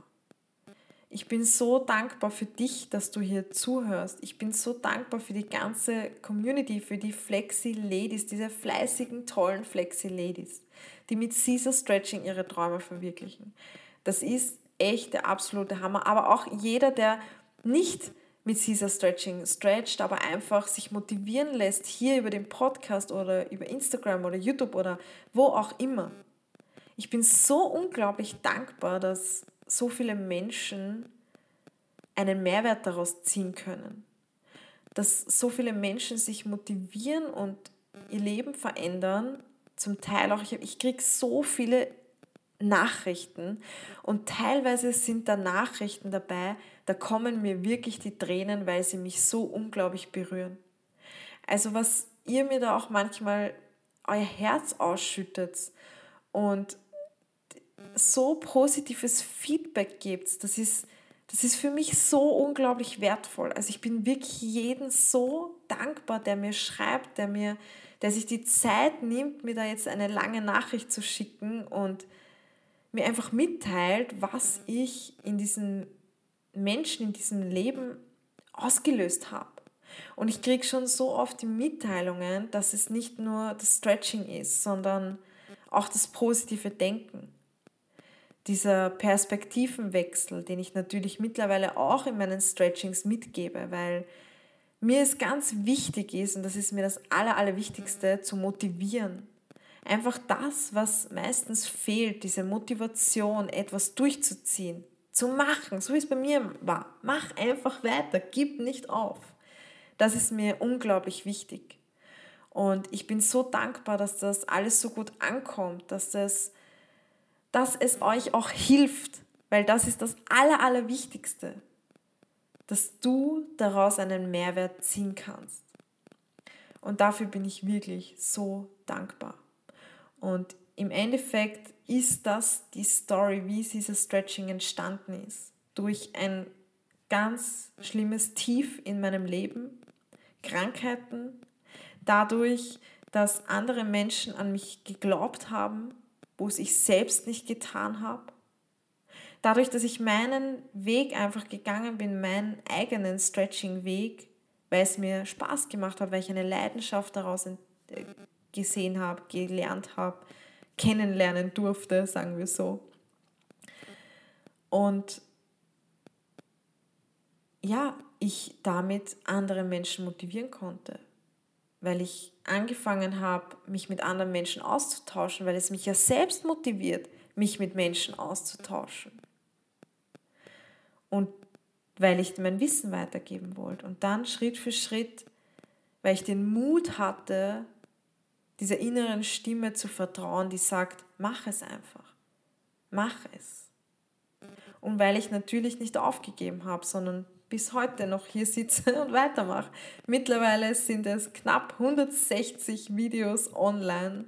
Ich bin so dankbar für dich, dass du hier zuhörst. Ich bin so dankbar für die ganze Community, für die Flexi-Ladies, diese fleißigen, tollen Flexi-Ladies, die mit Caesar Stretching ihre Träume verwirklichen. Das ist echt der absolute Hammer. Aber auch jeder, der nicht mit Caesar Stretching stretcht, aber einfach sich motivieren lässt, hier über den Podcast oder über Instagram oder YouTube oder wo auch immer. Ich bin so unglaublich dankbar, dass so viele Menschen einen Mehrwert daraus ziehen können. Dass so viele Menschen sich motivieren und ihr Leben verändern. Zum Teil auch, ich, ich kriege so viele Nachrichten und teilweise sind da Nachrichten dabei, da kommen mir wirklich die Tränen, weil sie mich so unglaublich berühren. Also was ihr mir da auch manchmal euer Herz ausschüttet und so positives Feedback gibt, das ist, das ist für mich so unglaublich wertvoll. Also ich bin wirklich jeden so dankbar, der mir schreibt, der mir, der sich die Zeit nimmt, mir da jetzt eine lange Nachricht zu schicken und mir einfach mitteilt, was ich in diesen Menschen, in diesem Leben ausgelöst habe. Und ich kriege schon so oft die Mitteilungen, dass es nicht nur das Stretching ist, sondern auch das positive Denken dieser Perspektivenwechsel, den ich natürlich mittlerweile auch in meinen Stretchings mitgebe, weil mir es ganz wichtig ist, und das ist mir das Aller, Allerwichtigste, zu motivieren. Einfach das, was meistens fehlt, diese Motivation, etwas durchzuziehen, zu machen, so wie es bei mir war. Mach einfach weiter, gib nicht auf. Das ist mir unglaublich wichtig. Und ich bin so dankbar, dass das alles so gut ankommt, dass das dass es euch auch hilft, weil das ist das Aller, Allerwichtigste, dass du daraus einen Mehrwert ziehen kannst. Und dafür bin ich wirklich so dankbar. Und im Endeffekt ist das die Story, wie dieses Stretching entstanden ist. Durch ein ganz schlimmes Tief in meinem Leben, Krankheiten, dadurch, dass andere Menschen an mich geglaubt haben, wo es ich selbst nicht getan habe. Dadurch, dass ich meinen Weg einfach gegangen bin, meinen eigenen Stretching-Weg, weil es mir Spaß gemacht hat, weil ich eine Leidenschaft daraus äh, gesehen habe, gelernt habe, kennenlernen durfte, sagen wir so. Und ja, ich damit andere Menschen motivieren konnte weil ich angefangen habe, mich mit anderen Menschen auszutauschen, weil es mich ja selbst motiviert, mich mit Menschen auszutauschen. Und weil ich mein Wissen weitergeben wollte. Und dann Schritt für Schritt, weil ich den Mut hatte, dieser inneren Stimme zu vertrauen, die sagt, mach es einfach. Mach es. Und weil ich natürlich nicht aufgegeben habe, sondern bis heute noch hier sitze und weitermache. Mittlerweile sind es knapp 160 Videos online.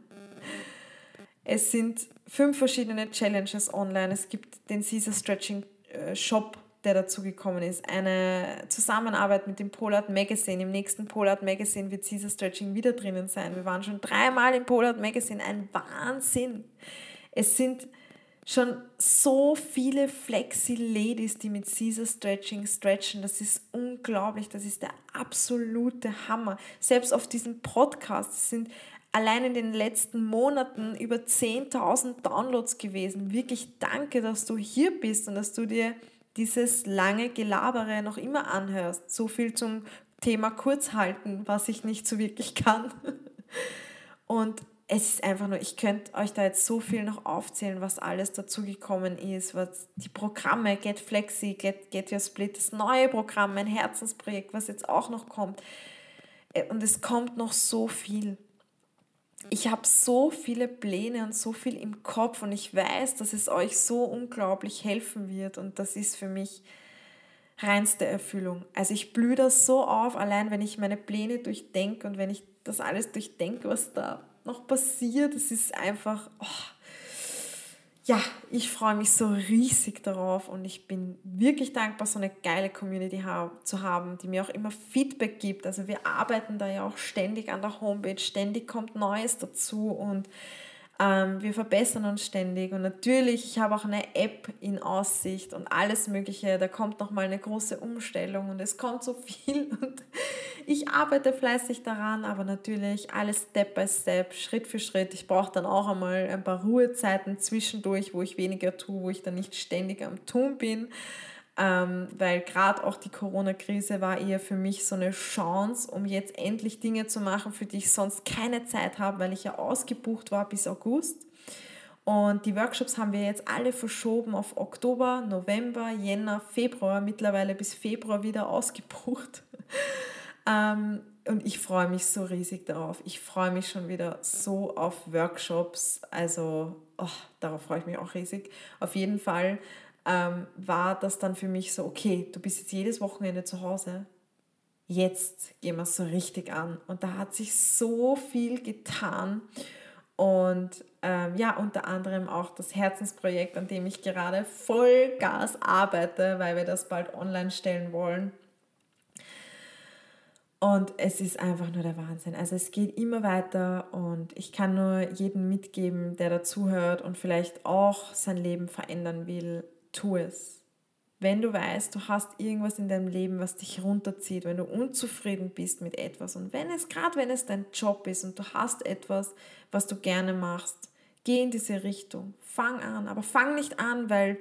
Es sind fünf verschiedene Challenges online. Es gibt den Caesar Stretching äh, Shop, der dazu gekommen ist. Eine Zusammenarbeit mit dem Polart Magazine. Im nächsten Polart Magazine wird Caesar Stretching wieder drinnen sein. Wir waren schon dreimal im Polart Magazine. Ein Wahnsinn. Es sind schon so viele Flexi-Ladies, die mit Caesar Stretching stretchen. Das ist unglaublich. Das ist der absolute Hammer. Selbst auf diesem Podcast sind allein in den letzten Monaten über 10.000 Downloads gewesen. Wirklich danke, dass du hier bist und dass du dir dieses lange Gelabere noch immer anhörst. So viel zum Thema kurz halten, was ich nicht so wirklich kann. Und es ist einfach nur, ich könnte euch da jetzt so viel noch aufzählen, was alles dazugekommen ist, was die Programme, Get Flexi, Get, Get Your Split, das neue Programm, mein Herzensprojekt, was jetzt auch noch kommt. Äh, und es kommt noch so viel. Ich habe so viele Pläne und so viel im Kopf und ich weiß, dass es euch so unglaublich helfen wird und das ist für mich reinste Erfüllung. Also ich blühe das so auf, allein wenn ich meine Pläne durchdenke und wenn ich das alles durchdenke, was da noch passiert. Es ist einfach, oh, ja, ich freue mich so riesig darauf und ich bin wirklich dankbar, so eine geile Community zu haben, die mir auch immer Feedback gibt. Also wir arbeiten da ja auch ständig an der Homepage, ständig kommt Neues dazu und ähm, wir verbessern uns ständig und natürlich, ich habe auch eine App in Aussicht und alles Mögliche. Da kommt nochmal eine große Umstellung und es kommt so viel und ich arbeite fleißig daran, aber natürlich alles Step by Step, Schritt für Schritt. Ich brauche dann auch einmal ein paar Ruhezeiten zwischendurch, wo ich weniger tue, wo ich dann nicht ständig am Tun bin ähm, weil gerade auch die Corona-Krise war eher für mich so eine Chance, um jetzt endlich Dinge zu machen, für die ich sonst keine Zeit habe, weil ich ja ausgebucht war bis August. Und die Workshops haben wir jetzt alle verschoben auf Oktober, November, Jänner, Februar, mittlerweile bis Februar wieder ausgebucht. ähm, und ich freue mich so riesig darauf. Ich freue mich schon wieder so auf Workshops. Also oh, darauf freue ich mich auch riesig. Auf jeden Fall ähm, war das dann für mich so, okay, du bist jetzt jedes Wochenende zu Hause. Jetzt gehen wir es so richtig an. Und da hat sich so viel getan. Und ähm, ja, unter anderem auch das Herzensprojekt, an dem ich gerade Vollgas arbeite, weil wir das bald online stellen wollen. Und es ist einfach nur der Wahnsinn. Also es geht immer weiter und ich kann nur jedem mitgeben, der dazuhört und vielleicht auch sein Leben verändern will tu es. Wenn du weißt, du hast irgendwas in deinem Leben, was dich runterzieht, wenn du unzufrieden bist mit etwas und wenn es, gerade wenn es dein Job ist und du hast etwas, was du gerne machst, geh in diese Richtung. Fang an, aber fang nicht an, weil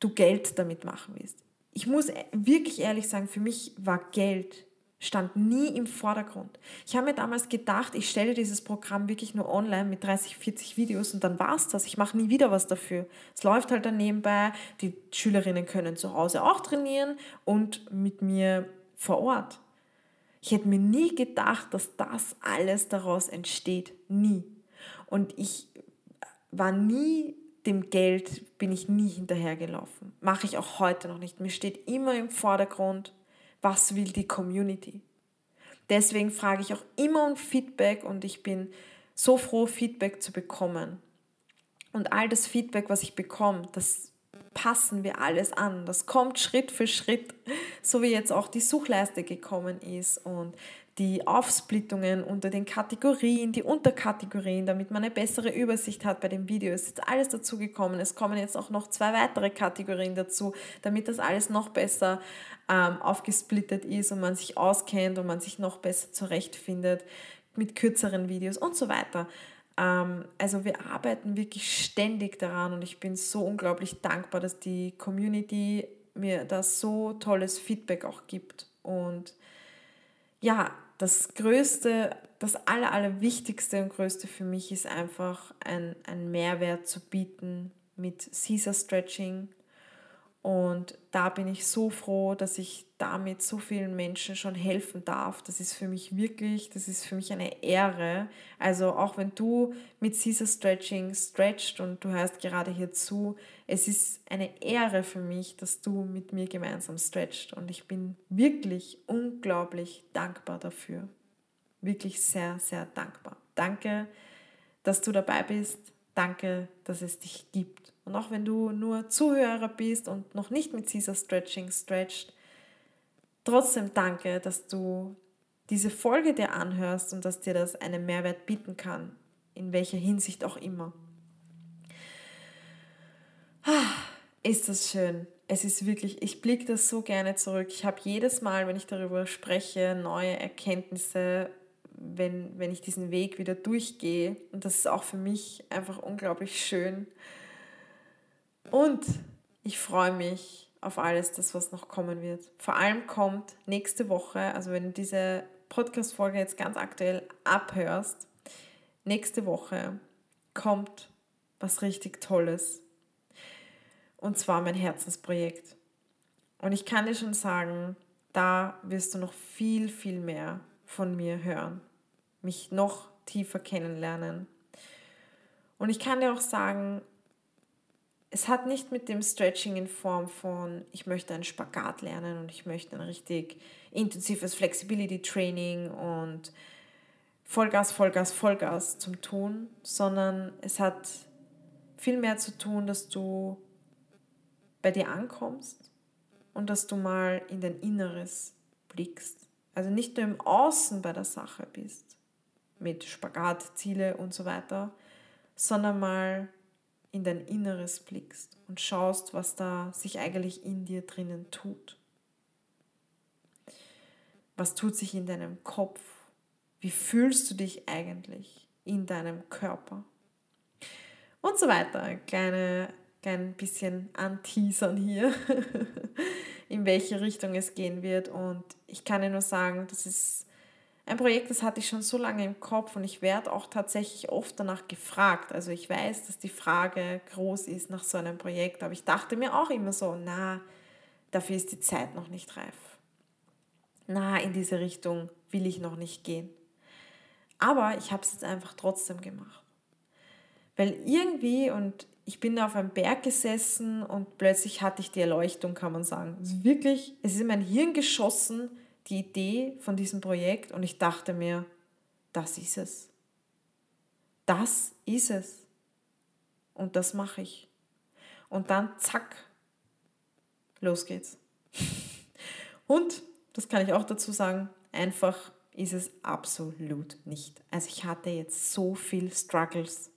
du Geld damit machen willst. Ich muss wirklich ehrlich sagen, für mich war Geld stand nie im Vordergrund. Ich habe mir damals gedacht, ich stelle dieses Programm wirklich nur online mit 30, 40 Videos und dann war es das. Ich mache nie wieder was dafür. Es läuft halt dann nebenbei. Die Schülerinnen können zu Hause auch trainieren und mit mir vor Ort. Ich hätte mir nie gedacht, dass das alles daraus entsteht. Nie. Und ich war nie dem Geld, bin ich nie hinterhergelaufen. Mache ich auch heute noch nicht. Mir steht immer im Vordergrund, was will die Community. Deswegen frage ich auch immer um Feedback und ich bin so froh, Feedback zu bekommen. Und all das Feedback, was ich bekomme, das passen wir alles an. Das kommt Schritt für Schritt, so wie jetzt auch die Suchleiste gekommen ist und die Aufsplittungen unter den Kategorien, die Unterkategorien, damit man eine bessere Übersicht hat bei dem Video. Es ist alles dazu gekommen. Es kommen jetzt auch noch zwei weitere Kategorien dazu, damit das alles noch besser ähm, aufgesplittet ist und man sich auskennt und man sich noch besser zurechtfindet mit kürzeren Videos und so weiter. Ähm, also wir arbeiten wirklich ständig daran und ich bin so unglaublich dankbar, dass die Community mir da so tolles Feedback auch gibt und ja, das Größte, das Aller, Allerwichtigste und Größte für mich ist einfach ein, ein Mehrwert zu bieten mit Caesar Stretching. Und da bin ich so froh, dass ich damit so vielen Menschen schon helfen darf. Das ist für mich wirklich, das ist für mich eine Ehre. Also auch wenn du mit Caesar Stretching stretcht und du hörst gerade hier zu, es ist eine Ehre für mich, dass du mit mir gemeinsam stretcht. Und ich bin wirklich unglaublich dankbar dafür. Wirklich sehr, sehr dankbar. Danke, dass du dabei bist. Danke, dass es dich gibt. Und auch wenn du nur Zuhörer bist und noch nicht mit Caesar Stretching stretcht, trotzdem danke, dass du diese Folge dir anhörst und dass dir das einen Mehrwert bieten kann, in welcher Hinsicht auch immer. Ist das schön. Es ist wirklich, ich blicke das so gerne zurück. Ich habe jedes Mal, wenn ich darüber spreche, neue Erkenntnisse, wenn, wenn ich diesen Weg wieder durchgehe. Und das ist auch für mich einfach unglaublich schön. Und ich freue mich auf alles das, was noch kommen wird. Vor allem kommt nächste Woche, also wenn du diese Podcast-Folge jetzt ganz aktuell abhörst, nächste Woche kommt was richtig Tolles. Und zwar mein Herzensprojekt. Und ich kann dir schon sagen, da wirst du noch viel, viel mehr von mir hören, mich noch tiefer kennenlernen. Und ich kann dir auch sagen, es hat nicht mit dem Stretching in Form von, ich möchte einen Spagat lernen und ich möchte ein richtig intensives Flexibility Training und Vollgas, Vollgas, Vollgas zum Tun, sondern es hat viel mehr zu tun, dass du bei dir ankommst und dass du mal in dein Inneres blickst. Also nicht nur im Außen bei der Sache bist, mit Spagat, Ziele und so weiter, sondern mal in dein Inneres blickst und schaust, was da sich eigentlich in dir drinnen tut. Was tut sich in deinem Kopf? Wie fühlst du dich eigentlich in deinem Körper? Und so weiter. Kleine, klein bisschen anteasern hier, in welche Richtung es gehen wird. Und ich kann dir nur sagen, das ist ein Projekt, das hatte ich schon so lange im Kopf und ich werde auch tatsächlich oft danach gefragt. Also ich weiß, dass die Frage groß ist nach so einem Projekt, aber ich dachte mir auch immer so, na, dafür ist die Zeit noch nicht reif. Na, in diese Richtung will ich noch nicht gehen. Aber ich habe es jetzt einfach trotzdem gemacht. Weil irgendwie, und ich bin da auf einem Berg gesessen und plötzlich hatte ich die Erleuchtung, kann man sagen. Also wirklich, es ist in mein Hirn geschossen, die Idee von diesem Projekt und ich dachte mir, das ist es. Das ist es. Und das mache ich. Und dann zack, los geht's. Und, das kann ich auch dazu sagen, einfach ist es absolut nicht. Also ich hatte jetzt so viel Struggles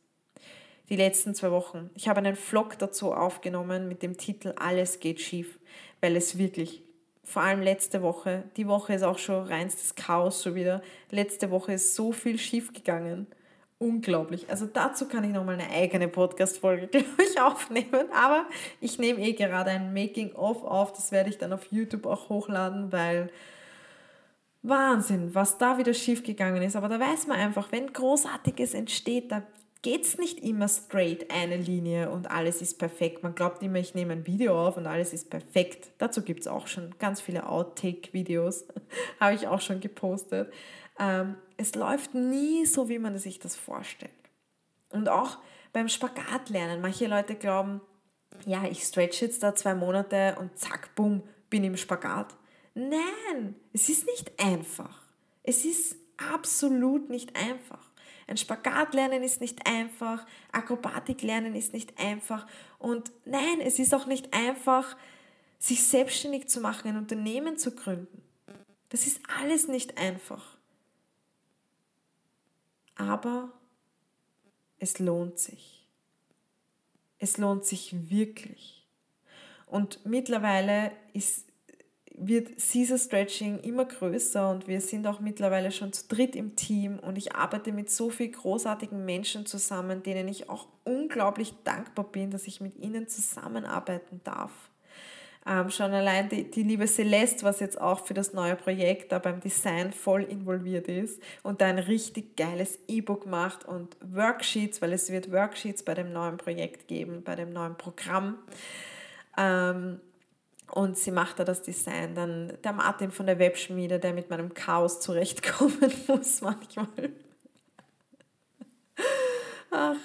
die letzten zwei Wochen. Ich habe einen Vlog dazu aufgenommen mit dem Titel Alles geht schief, weil es wirklich vor allem letzte Woche, die Woche ist auch schon reinstes Chaos schon wieder. Letzte Woche ist so viel schief gegangen. Unglaublich. Also dazu kann ich nochmal eine eigene Podcast-Folge, glaube ich, aufnehmen. Aber ich nehme eh gerade ein Making-of auf. Das werde ich dann auf YouTube auch hochladen, weil Wahnsinn, was da wieder schief gegangen ist. Aber da weiß man einfach, wenn Großartiges entsteht, da es nicht immer straight eine Linie und alles ist perfekt. Man glaubt immer, ich nehme ein Video auf und alles ist perfekt. Dazu gibt es auch schon ganz viele Outtake-Videos, habe ich auch schon gepostet. Ähm, es läuft nie so, wie man sich das vorstellt. Und auch beim Spagatlernen. Manche Leute glauben, ja, ich stretch jetzt da zwei Monate und zack, bumm, bin im Spagat. Nein, es ist nicht einfach. Es ist absolut nicht einfach. Ein Spagat lernen ist nicht einfach, Akrobatik lernen ist nicht einfach und nein, es ist auch nicht einfach, sich selbstständig zu machen, ein Unternehmen zu gründen. Das ist alles nicht einfach. Aber es lohnt sich. Es lohnt sich wirklich. Und mittlerweile ist wird Caesar Stretching immer größer und wir sind auch mittlerweile schon zu dritt im Team und ich arbeite mit so vielen großartigen Menschen zusammen, denen ich auch unglaublich dankbar bin, dass ich mit ihnen zusammenarbeiten darf. Ähm, schon allein die, die liebe Celeste, was jetzt auch für das neue Projekt da beim Design voll involviert ist und da ein richtig geiles E-Book macht und Worksheets, weil es wird Worksheets bei dem neuen Projekt geben, bei dem neuen Programm. Ähm, und sie macht da das Design. Dann der Martin von der Webschmiede, der mit meinem Chaos zurechtkommen muss manchmal. Ach,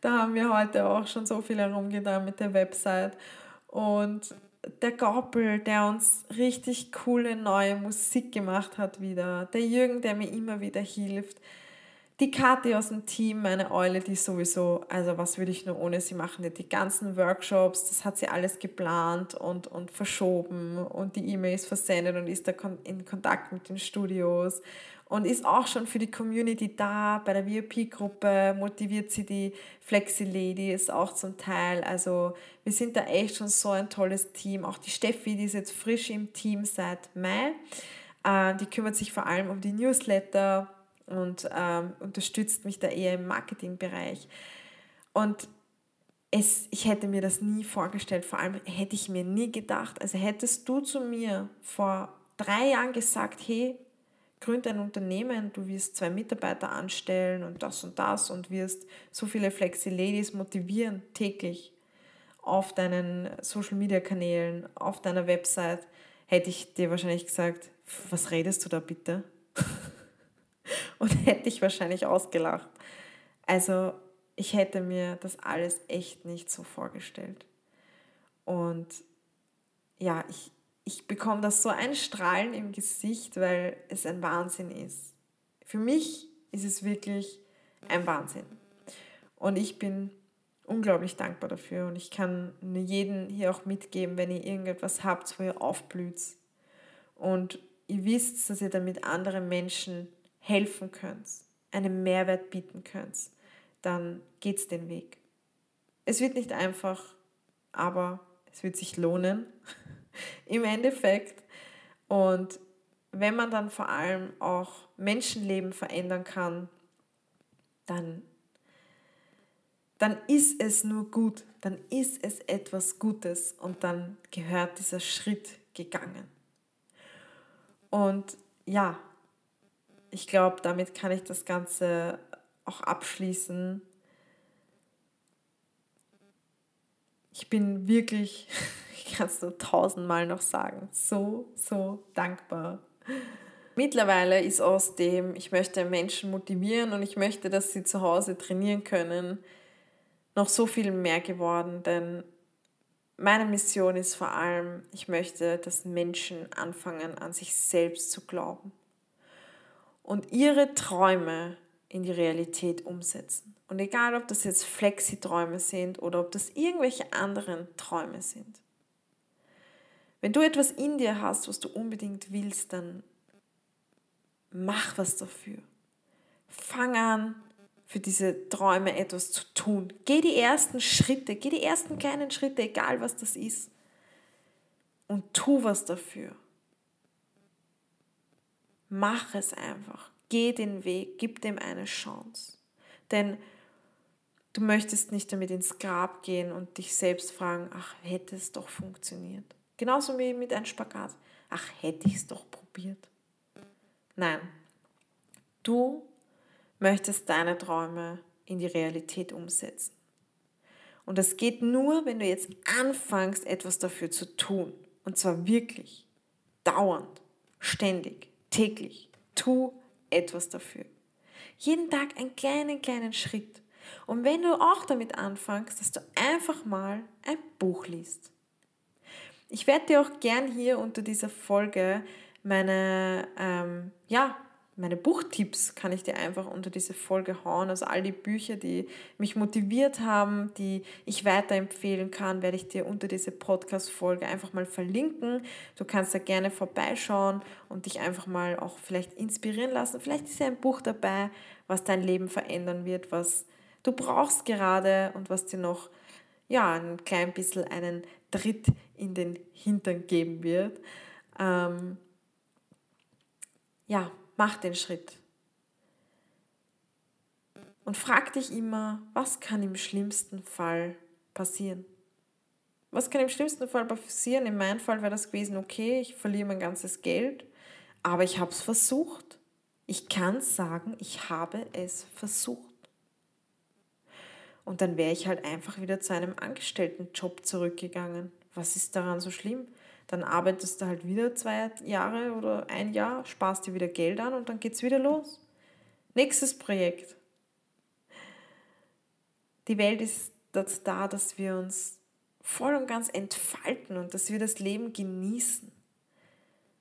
da haben wir heute auch schon so viel herumgetan mit der Website. Und der Goppel, der uns richtig coole neue Musik gemacht hat wieder. Der Jürgen, der mir immer wieder hilft die Kathi aus dem Team, meine Eule, die sowieso, also was würde ich nur ohne sie machen? Die ganzen Workshops, das hat sie alles geplant und, und verschoben und die E-Mails versendet und ist da in Kontakt mit den Studios und ist auch schon für die Community da. Bei der VIP-Gruppe motiviert sie die Flexi-Ladies auch zum Teil. Also wir sind da echt schon so ein tolles Team. Auch die Steffi, die ist jetzt frisch im Team seit Mai. Äh, die kümmert sich vor allem um die Newsletter und ähm, unterstützt mich da eher im Marketingbereich. Und es, ich hätte mir das nie vorgestellt, vor allem hätte ich mir nie gedacht, also hättest du zu mir vor drei Jahren gesagt, hey, gründe ein Unternehmen, du wirst zwei Mitarbeiter anstellen und das und das und wirst so viele Flexi-Ladies motivieren täglich auf deinen Social-Media-Kanälen, auf deiner Website, hätte ich dir wahrscheinlich gesagt, was redest du da bitte? und hätte ich wahrscheinlich ausgelacht. Also ich hätte mir das alles echt nicht so vorgestellt. Und ja, ich, ich bekomme das so ein Strahlen im Gesicht, weil es ein Wahnsinn ist. Für mich ist es wirklich ein Wahnsinn. Und ich bin unglaublich dankbar dafür. Und ich kann jeden hier auch mitgeben, wenn ihr irgendetwas habt, wo ihr aufblüht. Und ihr wisst, dass ihr damit anderen Menschen helfen könnt, einen Mehrwert bieten könnt dann geht es den Weg. Es wird nicht einfach, aber es wird sich lohnen im Endeffekt. Und wenn man dann vor allem auch Menschenleben verändern kann, dann, dann ist es nur gut, dann ist es etwas Gutes und dann gehört dieser Schritt gegangen. Und ja, ich glaube, damit kann ich das Ganze auch abschließen. Ich bin wirklich, ich kann es nur tausendmal noch sagen, so, so dankbar. Mittlerweile ist aus dem, ich möchte Menschen motivieren und ich möchte, dass sie zu Hause trainieren können, noch so viel mehr geworden, denn meine Mission ist vor allem, ich möchte, dass Menschen anfangen, an sich selbst zu glauben und ihre Träume in die Realität umsetzen. Und egal, ob das jetzt Flexi-Träume sind oder ob das irgendwelche anderen Träume sind. Wenn du etwas in dir hast, was du unbedingt willst, dann mach was dafür. Fang an, für diese Träume etwas zu tun. Geh die ersten Schritte, geh die ersten kleinen Schritte, egal was das ist. Und tu was dafür. Mach es einfach. Geh den Weg, gib dem eine Chance. Denn du möchtest nicht damit ins Grab gehen und dich selbst fragen, ach, hätte es doch funktioniert. Genauso wie mit einem Spagat. Ach, hätte ich es doch probiert. Nein, du möchtest deine Träume in die Realität umsetzen. Und das geht nur, wenn du jetzt anfängst, etwas dafür zu tun. Und zwar wirklich, dauernd, ständig, täglich. Tu etwas dafür. Jeden Tag einen kleinen, kleinen Schritt. Und wenn du auch damit anfängst, dass du einfach mal ein Buch liest. Ich werde dir auch gern hier unter dieser Folge meine, ähm, ja, meine Buchtipps kann ich dir einfach unter diese Folge hauen. Also all die Bücher, die mich motiviert haben, die ich weiterempfehlen kann, werde ich dir unter diese Podcast-Folge einfach mal verlinken. Du kannst da gerne vorbeischauen und dich einfach mal auch vielleicht inspirieren lassen. Vielleicht ist ja ein Buch dabei, was dein Leben verändern wird, was du brauchst gerade und was dir noch ja, ein klein bisschen einen Tritt in den Hintern geben wird. Ähm, ja, mach den Schritt. Und frag dich immer, was kann im schlimmsten Fall passieren? Was kann im schlimmsten Fall passieren? In meinem Fall wäre das gewesen, okay, ich verliere mein ganzes Geld, aber ich habe es versucht. Ich kann sagen, ich habe es versucht. Und dann wäre ich halt einfach wieder zu einem Angestelltenjob zurückgegangen. Was ist daran so schlimm? Dann arbeitest du halt wieder zwei Jahre oder ein Jahr, sparst dir wieder Geld an und dann geht es wieder los. Nächstes Projekt. Die Welt ist dazu da, dass wir uns voll und ganz entfalten und dass wir das Leben genießen.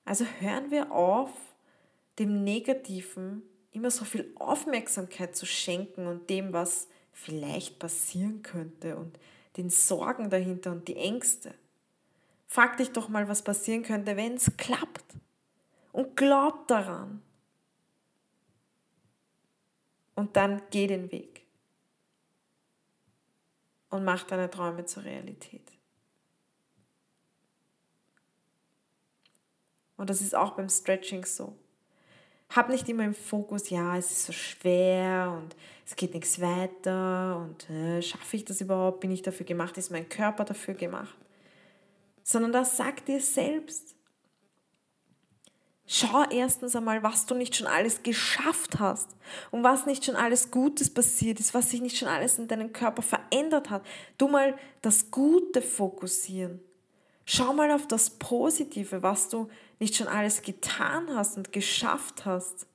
Also hören wir auf, dem Negativen immer so viel Aufmerksamkeit zu schenken und dem, was vielleicht passieren könnte und den Sorgen dahinter und die Ängste. Frag dich doch mal, was passieren könnte, wenn es klappt. Und glaub daran. Und dann geh den Weg. Und mach deine Träume zur Realität. Und das ist auch beim Stretching so. Hab nicht immer im Fokus, ja, es ist so schwer und es geht nichts weiter und äh, schaffe ich das überhaupt? Bin ich dafür gemacht? Ist mein Körper dafür gemacht? Sondern das sagt dir selbst. Schau erstens einmal, was du nicht schon alles geschafft hast und was nicht schon alles Gutes passiert ist, was sich nicht schon alles in deinem Körper verändert hat. Du mal das Gute fokussieren. Schau mal auf das Positive, was du nicht schon alles getan hast und geschafft hast.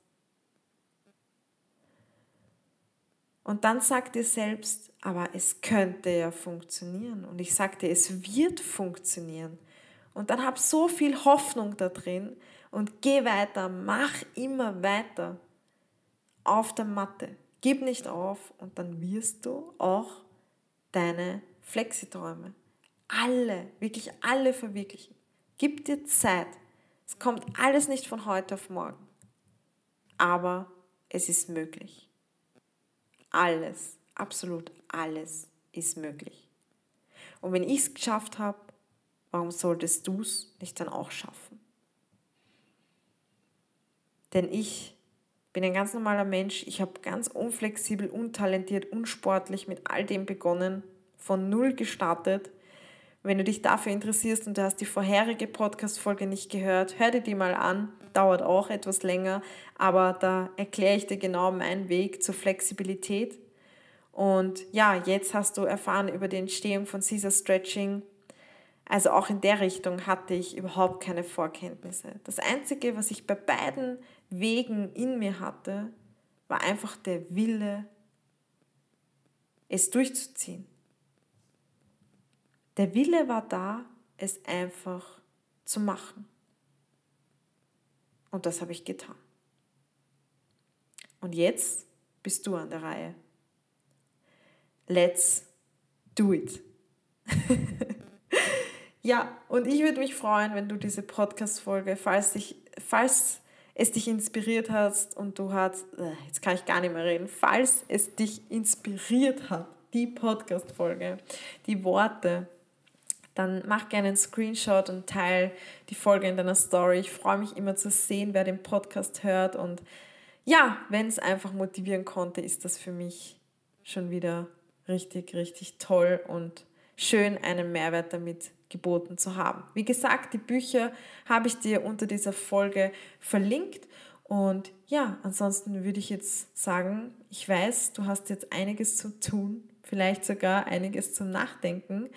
Und dann sag dir selbst, aber es könnte ja funktionieren. Und ich sag dir, es wird funktionieren. Und dann hab so viel Hoffnung da drin und geh weiter, mach immer weiter auf der Matte. Gib nicht auf und dann wirst du auch deine Flexiträume alle, wirklich alle verwirklichen. Gib dir Zeit. Es kommt alles nicht von heute auf morgen. Aber es ist möglich. Alles, absolut alles ist möglich. Und wenn ich es geschafft habe, warum solltest du es nicht dann auch schaffen? Denn ich bin ein ganz normaler Mensch. Ich habe ganz unflexibel, untalentiert, unsportlich mit all dem begonnen, von null gestartet wenn du dich dafür interessierst und du hast die vorherige Podcast-Folge nicht gehört, hör dir die mal an. Dauert auch etwas länger, aber da erkläre ich dir genau meinen Weg zur Flexibilität. Und ja, jetzt hast du erfahren über die Entstehung von Caesar Stretching. Also auch in der Richtung hatte ich überhaupt keine Vorkenntnisse. Das Einzige, was ich bei beiden Wegen in mir hatte, war einfach der Wille, es durchzuziehen. Der Wille war da, es einfach zu machen. Und das habe ich getan. Und jetzt bist du an der Reihe. Let's do it. ja, und ich würde mich freuen, wenn du diese Podcast-Folge, falls, falls es dich inspiriert hat und du hast, äh, jetzt kann ich gar nicht mehr reden, falls es dich inspiriert hat, die Podcast-Folge, die Worte, dann mach gerne einen Screenshot und teile die Folge in deiner Story. Ich freue mich immer zu sehen, wer den Podcast hört. Und ja, wenn es einfach motivieren konnte, ist das für mich schon wieder richtig, richtig toll und schön, einen Mehrwert damit geboten zu haben. Wie gesagt, die Bücher habe ich dir unter dieser Folge verlinkt. Und ja, ansonsten würde ich jetzt sagen, ich weiß, du hast jetzt einiges zu tun, vielleicht sogar einiges zum Nachdenken.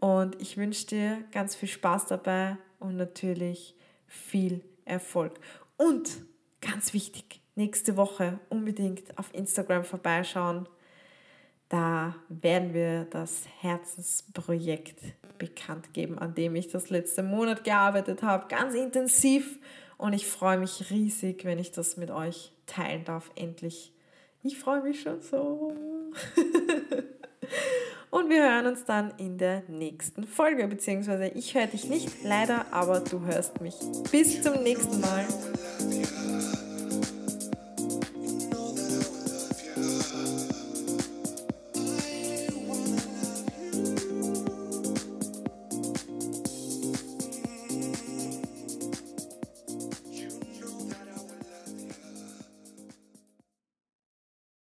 Und ich wünsche dir ganz viel Spaß dabei und natürlich viel Erfolg. Und ganz wichtig, nächste Woche unbedingt auf Instagram vorbeischauen. Da werden wir das Herzensprojekt bekannt geben, an dem ich das letzte Monat gearbeitet habe, ganz intensiv. Und ich freue mich riesig, wenn ich das mit euch teilen darf, endlich. Ich freue mich schon so. Und wir hören uns dann in der nächsten Folge, beziehungsweise ich höre dich nicht, leider, aber du hörst mich. Bis zum nächsten Mal.